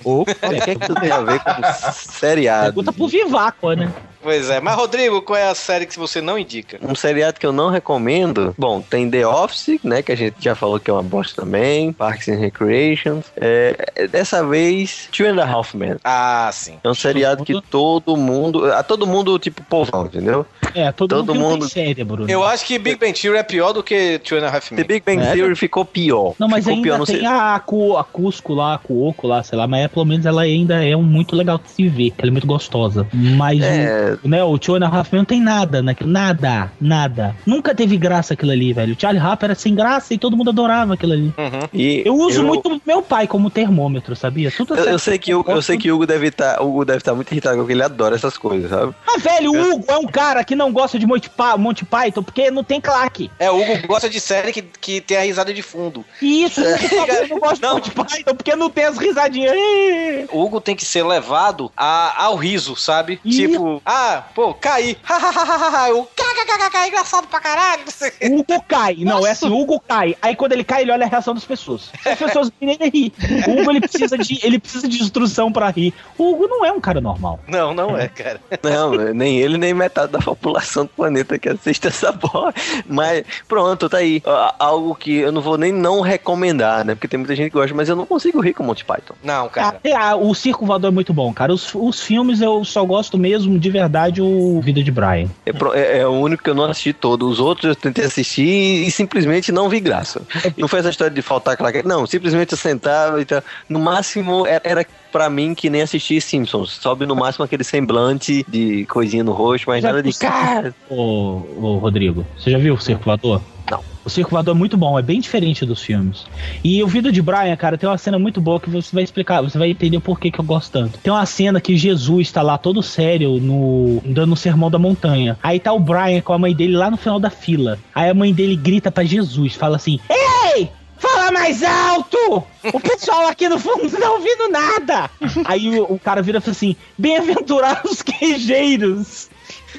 O que é que isso tem a ver com seriado? Pergunta pro Vivaco, né? Pois é, mas Rodrigo, qual é a série que você não indica? Um seriado que eu não recomendo. Bom, tem The Office, né? Que a gente já falou que é uma bosta também. Parks and Recreations. É, é, dessa vez, Two and a Half Men. Ah, sim. É um seriado que todo mundo. A todo mundo, tipo, povão, entendeu? É, todo, Todo mundo, mundo- tem cérebro. né? Eu acho que Big Bang Theory é pior do que Two and a Half The Men. Big Bang É. Theory ficou pior. Não, mas ficou ainda pior, não tem sei. a, Cu, a Cusco lá, a Cuoco lá, sei lá, mas é, pelo menos ela ainda é um muito legal de se ver, que ela é muito gostosa. Mas É. o, né, o Two and a Half Men não tem nada naquilo, nada, nada. Nunca teve graça aquilo ali, velho. O Charlie Harper era sem graça e todo mundo adorava aquilo ali. Uhum. E Eu uso muito meu pai como termômetro, sabia? Tudo Eu, eu sei que o, eu sei que o Hugo deve estar, o Hugo deve estar muito irritado porque ele adora essas coisas, sabe? Ah, velho, o Hugo é um cara que não gosta de Monty, Pa- Monty Python porque não tem claque. É, o Hugo gosta de série que, que tem a risada de fundo. Isso, o Hugo fala, eu não gosto de Monty Python porque não tem as risadinhas. O Hugo tem que ser levado a, ao riso, sabe? Ih. Tipo, ah, pô, caí. o kkkk, engraçado pra caralho. Hugo cai. Não, é assim, o Hugo cai. Aí quando ele cai, ele olha a reação das pessoas. As pessoas nem ele ri. O Hugo, ele precisa de, ele precisa de instrução pra rir. O Hugo não é um cara normal. Não, não é, cara. Não, nem ele, nem metade da população do planeta que assiste essa porra. Mas pronto, tá aí. Ó, Algo que eu não vou nem não recomendar, né? Porque tem muita gente que gosta, mas eu não consigo rir com Monty Python. Não, cara. Ah, ah, o Circo Voador é muito bom, cara. Os, os filmes eu só gosto mesmo, de verdade, o Vida de Brian. É, é- é o único que eu não assisti todo. Os outros eu tentei assistir e, e simplesmente não vi graça. Não foi essa história de faltar claque. Não, simplesmente eu sentava e tal. No máximo era, era pra mim que nem assistir Simpsons. Sobe no máximo aquele semblante de coisinha no rosto, mas Já nada de cara. Ô, ô, Rodrigo, você já viu o? Não. O Circo Voador é muito bom, é bem diferente dos filmes. E o Vida de Brian, cara, tem uma cena muito boa que você vai explicar, você vai entender por que, que eu gosto tanto. Tem uma cena que Jesus tá lá todo sério, no dando o sermão da montanha. Aí tá o Brian com a mãe dele lá no final da fila. Aí a mãe dele grita pra Jesus, fala assim: Ei! Fala mais alto! O pessoal aqui no fundo não tá ouvindo nada! Aí o, o cara vira e fala assim: Bem-aventurados queijeiros!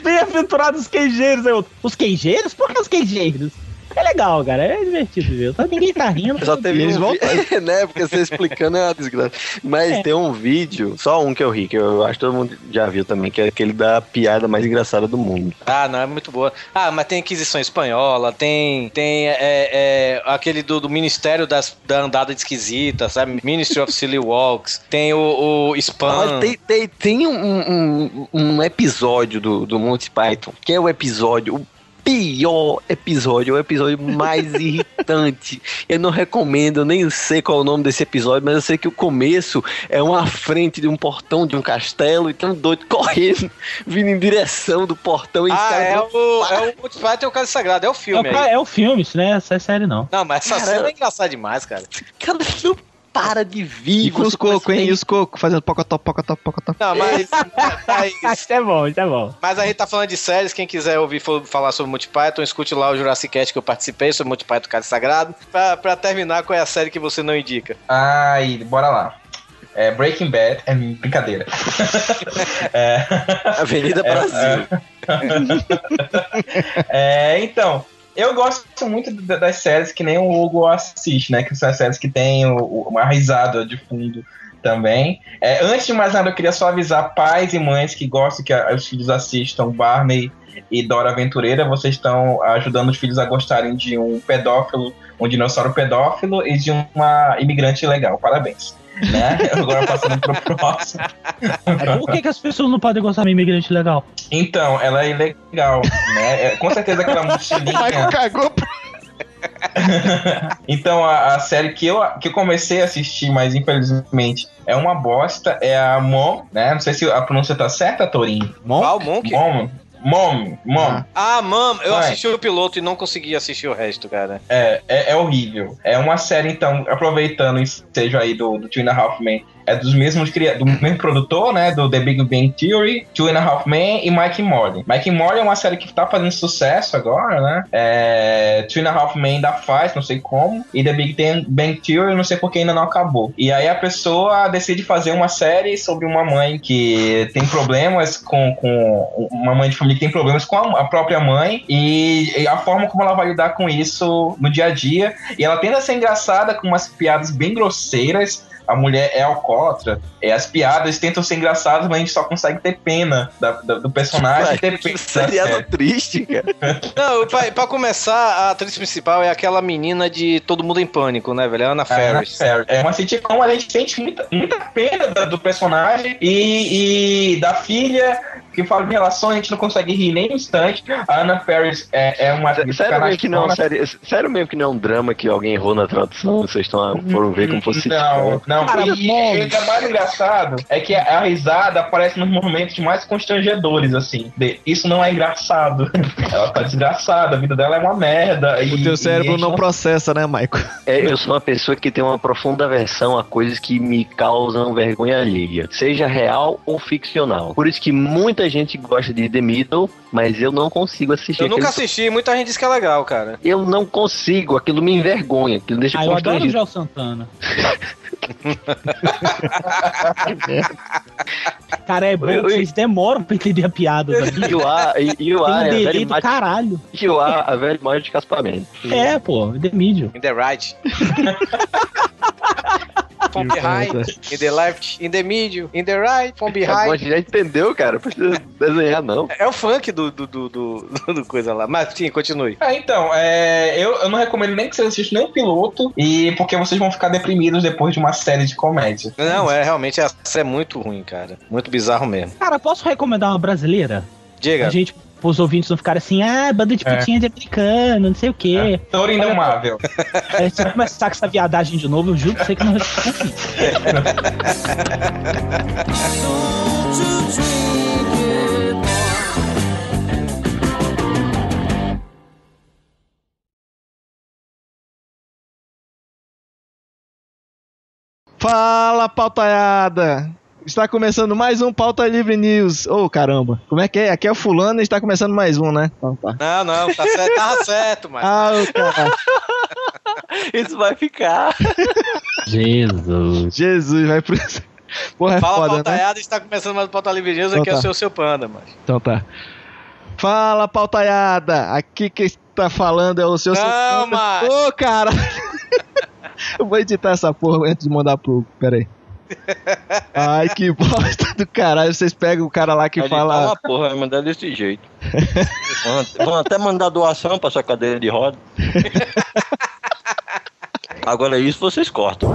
Bem-aventurados queijeiros! Eu, os queijeiros? Por que os queijeiros? É legal, cara, é divertido ver. Só ninguém tá rindo. Só teve eles um vi- né? Porque você explicando é uma desgraça. Mas É. tem um vídeo, só um que eu ri, que eu acho que todo mundo já viu também, que é aquele da piada mais engraçada do mundo. Ah, não, é muito boa. Ah, mas tem Inquisição Espanhola, tem tem é, é, aquele do, do Ministério das, da Andada Esquisita, sabe? Ministry of Silly Walks. Tem o, o Spam. Mas tem, tem, tem um, um, um episódio do, do Monty Python, que é o episódio, o pior episódio, o episódio mais irritante. Eu não recomendo, eu nem sei qual é o nome desse episódio, mas eu sei que o começo é uma frente de um portão de um castelo e tem um doido correndo, vindo em direção do portão e Ah, caras é o, é o Monty Python e o Caso Sagrado, é o É filme aí. é o filme, isso não é, isso é série, não. Não, mas essa Cara, cena é engraçada demais, cara. Cara, não para de vir. E com os cocos, hein? E os cocos fazendo pocotó, pocotó, pocotó. Não, mas, mas, Isso é bom, isso é bom. mas a gente tá falando de séries, quem quiser ouvir falar sobre Monty Python, escute lá o Jurassic Cast que eu participei sobre Monty Python Caso Sagrado. Pra, pra terminar, qual é a série que você não indica? Ai, bora lá. É, Breaking Bad é brincadeira. é, Avenida Brasil. é, então, eu gosto muito da- das séries que nem o Hugo assiste, né? Que são as séries que tem uma risada de fundo também. É, antes de mais nada, eu queria só avisar pais e mães que gostam que a- os filhos assistam Barney e Dora Aventureira. Vocês estão ajudando os filhos a gostarem de um pedófilo, um dinossauro pedófilo e de uma imigrante legal. Parabéns. Né? Agora passando pro próximo. É, por que, que as pessoas não podem gostar de imigrante legal? Então, ela é ilegal, né? É, com certeza aquela mochilinha. cagou pro... Então, a, a série que eu, que eu comecei a assistir, mas infelizmente é uma bosta, é a Mom, né? Não sei se a pronúncia tá certa, Torinho. Qual, Monk? Mom. Mom. Mom. Ah, mano, eu Vai. assisti o piloto e não consegui assistir o resto, cara. É, é, é horrível. É uma série, então, aproveitando o ensejo aí do, do Two and a Half Men, é dos mesmos do mesmo produtor, né? Do The Big Bang Theory, Two and a Half Men e Mike Molly. Mike Molly é uma série que tá fazendo sucesso agora, né? É, Two and a Half Men ainda faz, não sei como. E The Big Bang- Theory, não sei porque ainda não acabou. E aí a pessoa decide fazer uma série sobre uma mãe que tem problemas com, com uma mãe de família que tem problemas com a, a própria mãe e, e a forma como ela vai lidar com isso no dia a dia. E ela tenta ser engraçada com umas piadas bem grosseiras. A mulher é alcoólatra, é, as piadas tentam ser engraçadas, mas a gente só consegue ter pena da- da- do personagem. ter pena da Seriado triste, cara. Não, pra, pra começar, a atriz principal é aquela menina de Todo Mundo em Pânico, né, velho? É a Ana A Anna Ferris. Faris. É uma sitcom, a gente sente muita, muita pena da- do personagem e, e da filha que fala de relações, a gente não consegue rir nem um instante. A Anna Ferris é, é uma Sério mesmo que não, sério, sério mesmo que não é um drama que alguém errou na tradução, vocês estão, foram ver como fosse Não, não. Cara, e bom. e o mais engraçado é que a, a risada aparece nos momentos mais constrangedores, assim. De, isso não é engraçado. Ela tá desgraçada, a vida dela é uma merda. O teu cérebro não processa, né, Maico? É, eu sou uma pessoa que tem uma profunda aversão a coisas que me causam vergonha alheia, seja real ou ficcional. Por isso que muita gente gosta de The Middle, mas eu não consigo assistir. Eu nunca aquele- assisti, muita gente diz que é legal, cara. Eu não consigo, aquilo me envergonha, aquilo deixa Ah, eu adoro o. Joel Santana. Cara, é bom, Eu- eu- vocês demoram pra entender a piada. Sabe? E o A, e, e o Tem A um é a delay velha do caralho. E o A, a velha imagem de caspamento. É, pô, The Medium. In the right. from behind, in the left, in the middle, in the right, from A behind. gente já entendeu, cara. Não precisa desenhar, não. É o funk do, do, do, do, do coisa lá. Mas sim, continue. É, então, é, eu, eu não recomendo nem que vocês assistam nem o piloto, e porque vocês vão ficar deprimidos depois de uma série de comédia. Não, é realmente essa é muito ruim, cara. Muito bizarro mesmo. Cara, posso recomendar uma brasileira? Diga. A gente, os ouvintes não ficarem assim, ah, banda de É. putinha de americano, não sei o quê. Touro Indomável. É, se eu começar com essa viadagem de novo, eu juro pra você que não respondo. Fala, pautaiada! Está começando mais um Pauta Livre News. Ô, caramba. Como é que é? Aqui é o fulano e está começando mais um, né? Então tá. Não, não, tá certo, tava certo, mas. Ah, o cara. Isso vai ficar. Jesus. Jesus, vai pro. Porra, é Fala, foda, né? pautaiada, está começando mais o Pauta Livre News, aqui Então é tá. o seu, seu panda, mas. Então tá. Fala, pautaiada! Aqui quem tá falando é o seu. Calma! Ô, cara! Eu vou editar essa porra antes de mandar pro. Pera aí. Ai, que bosta do caralho. Vocês pegam o cara lá que fala. editar uma porra, vai mandar desse jeito. Vão- Vão até mandar doação pra sua cadeira de roda. Agora isso vocês cortam.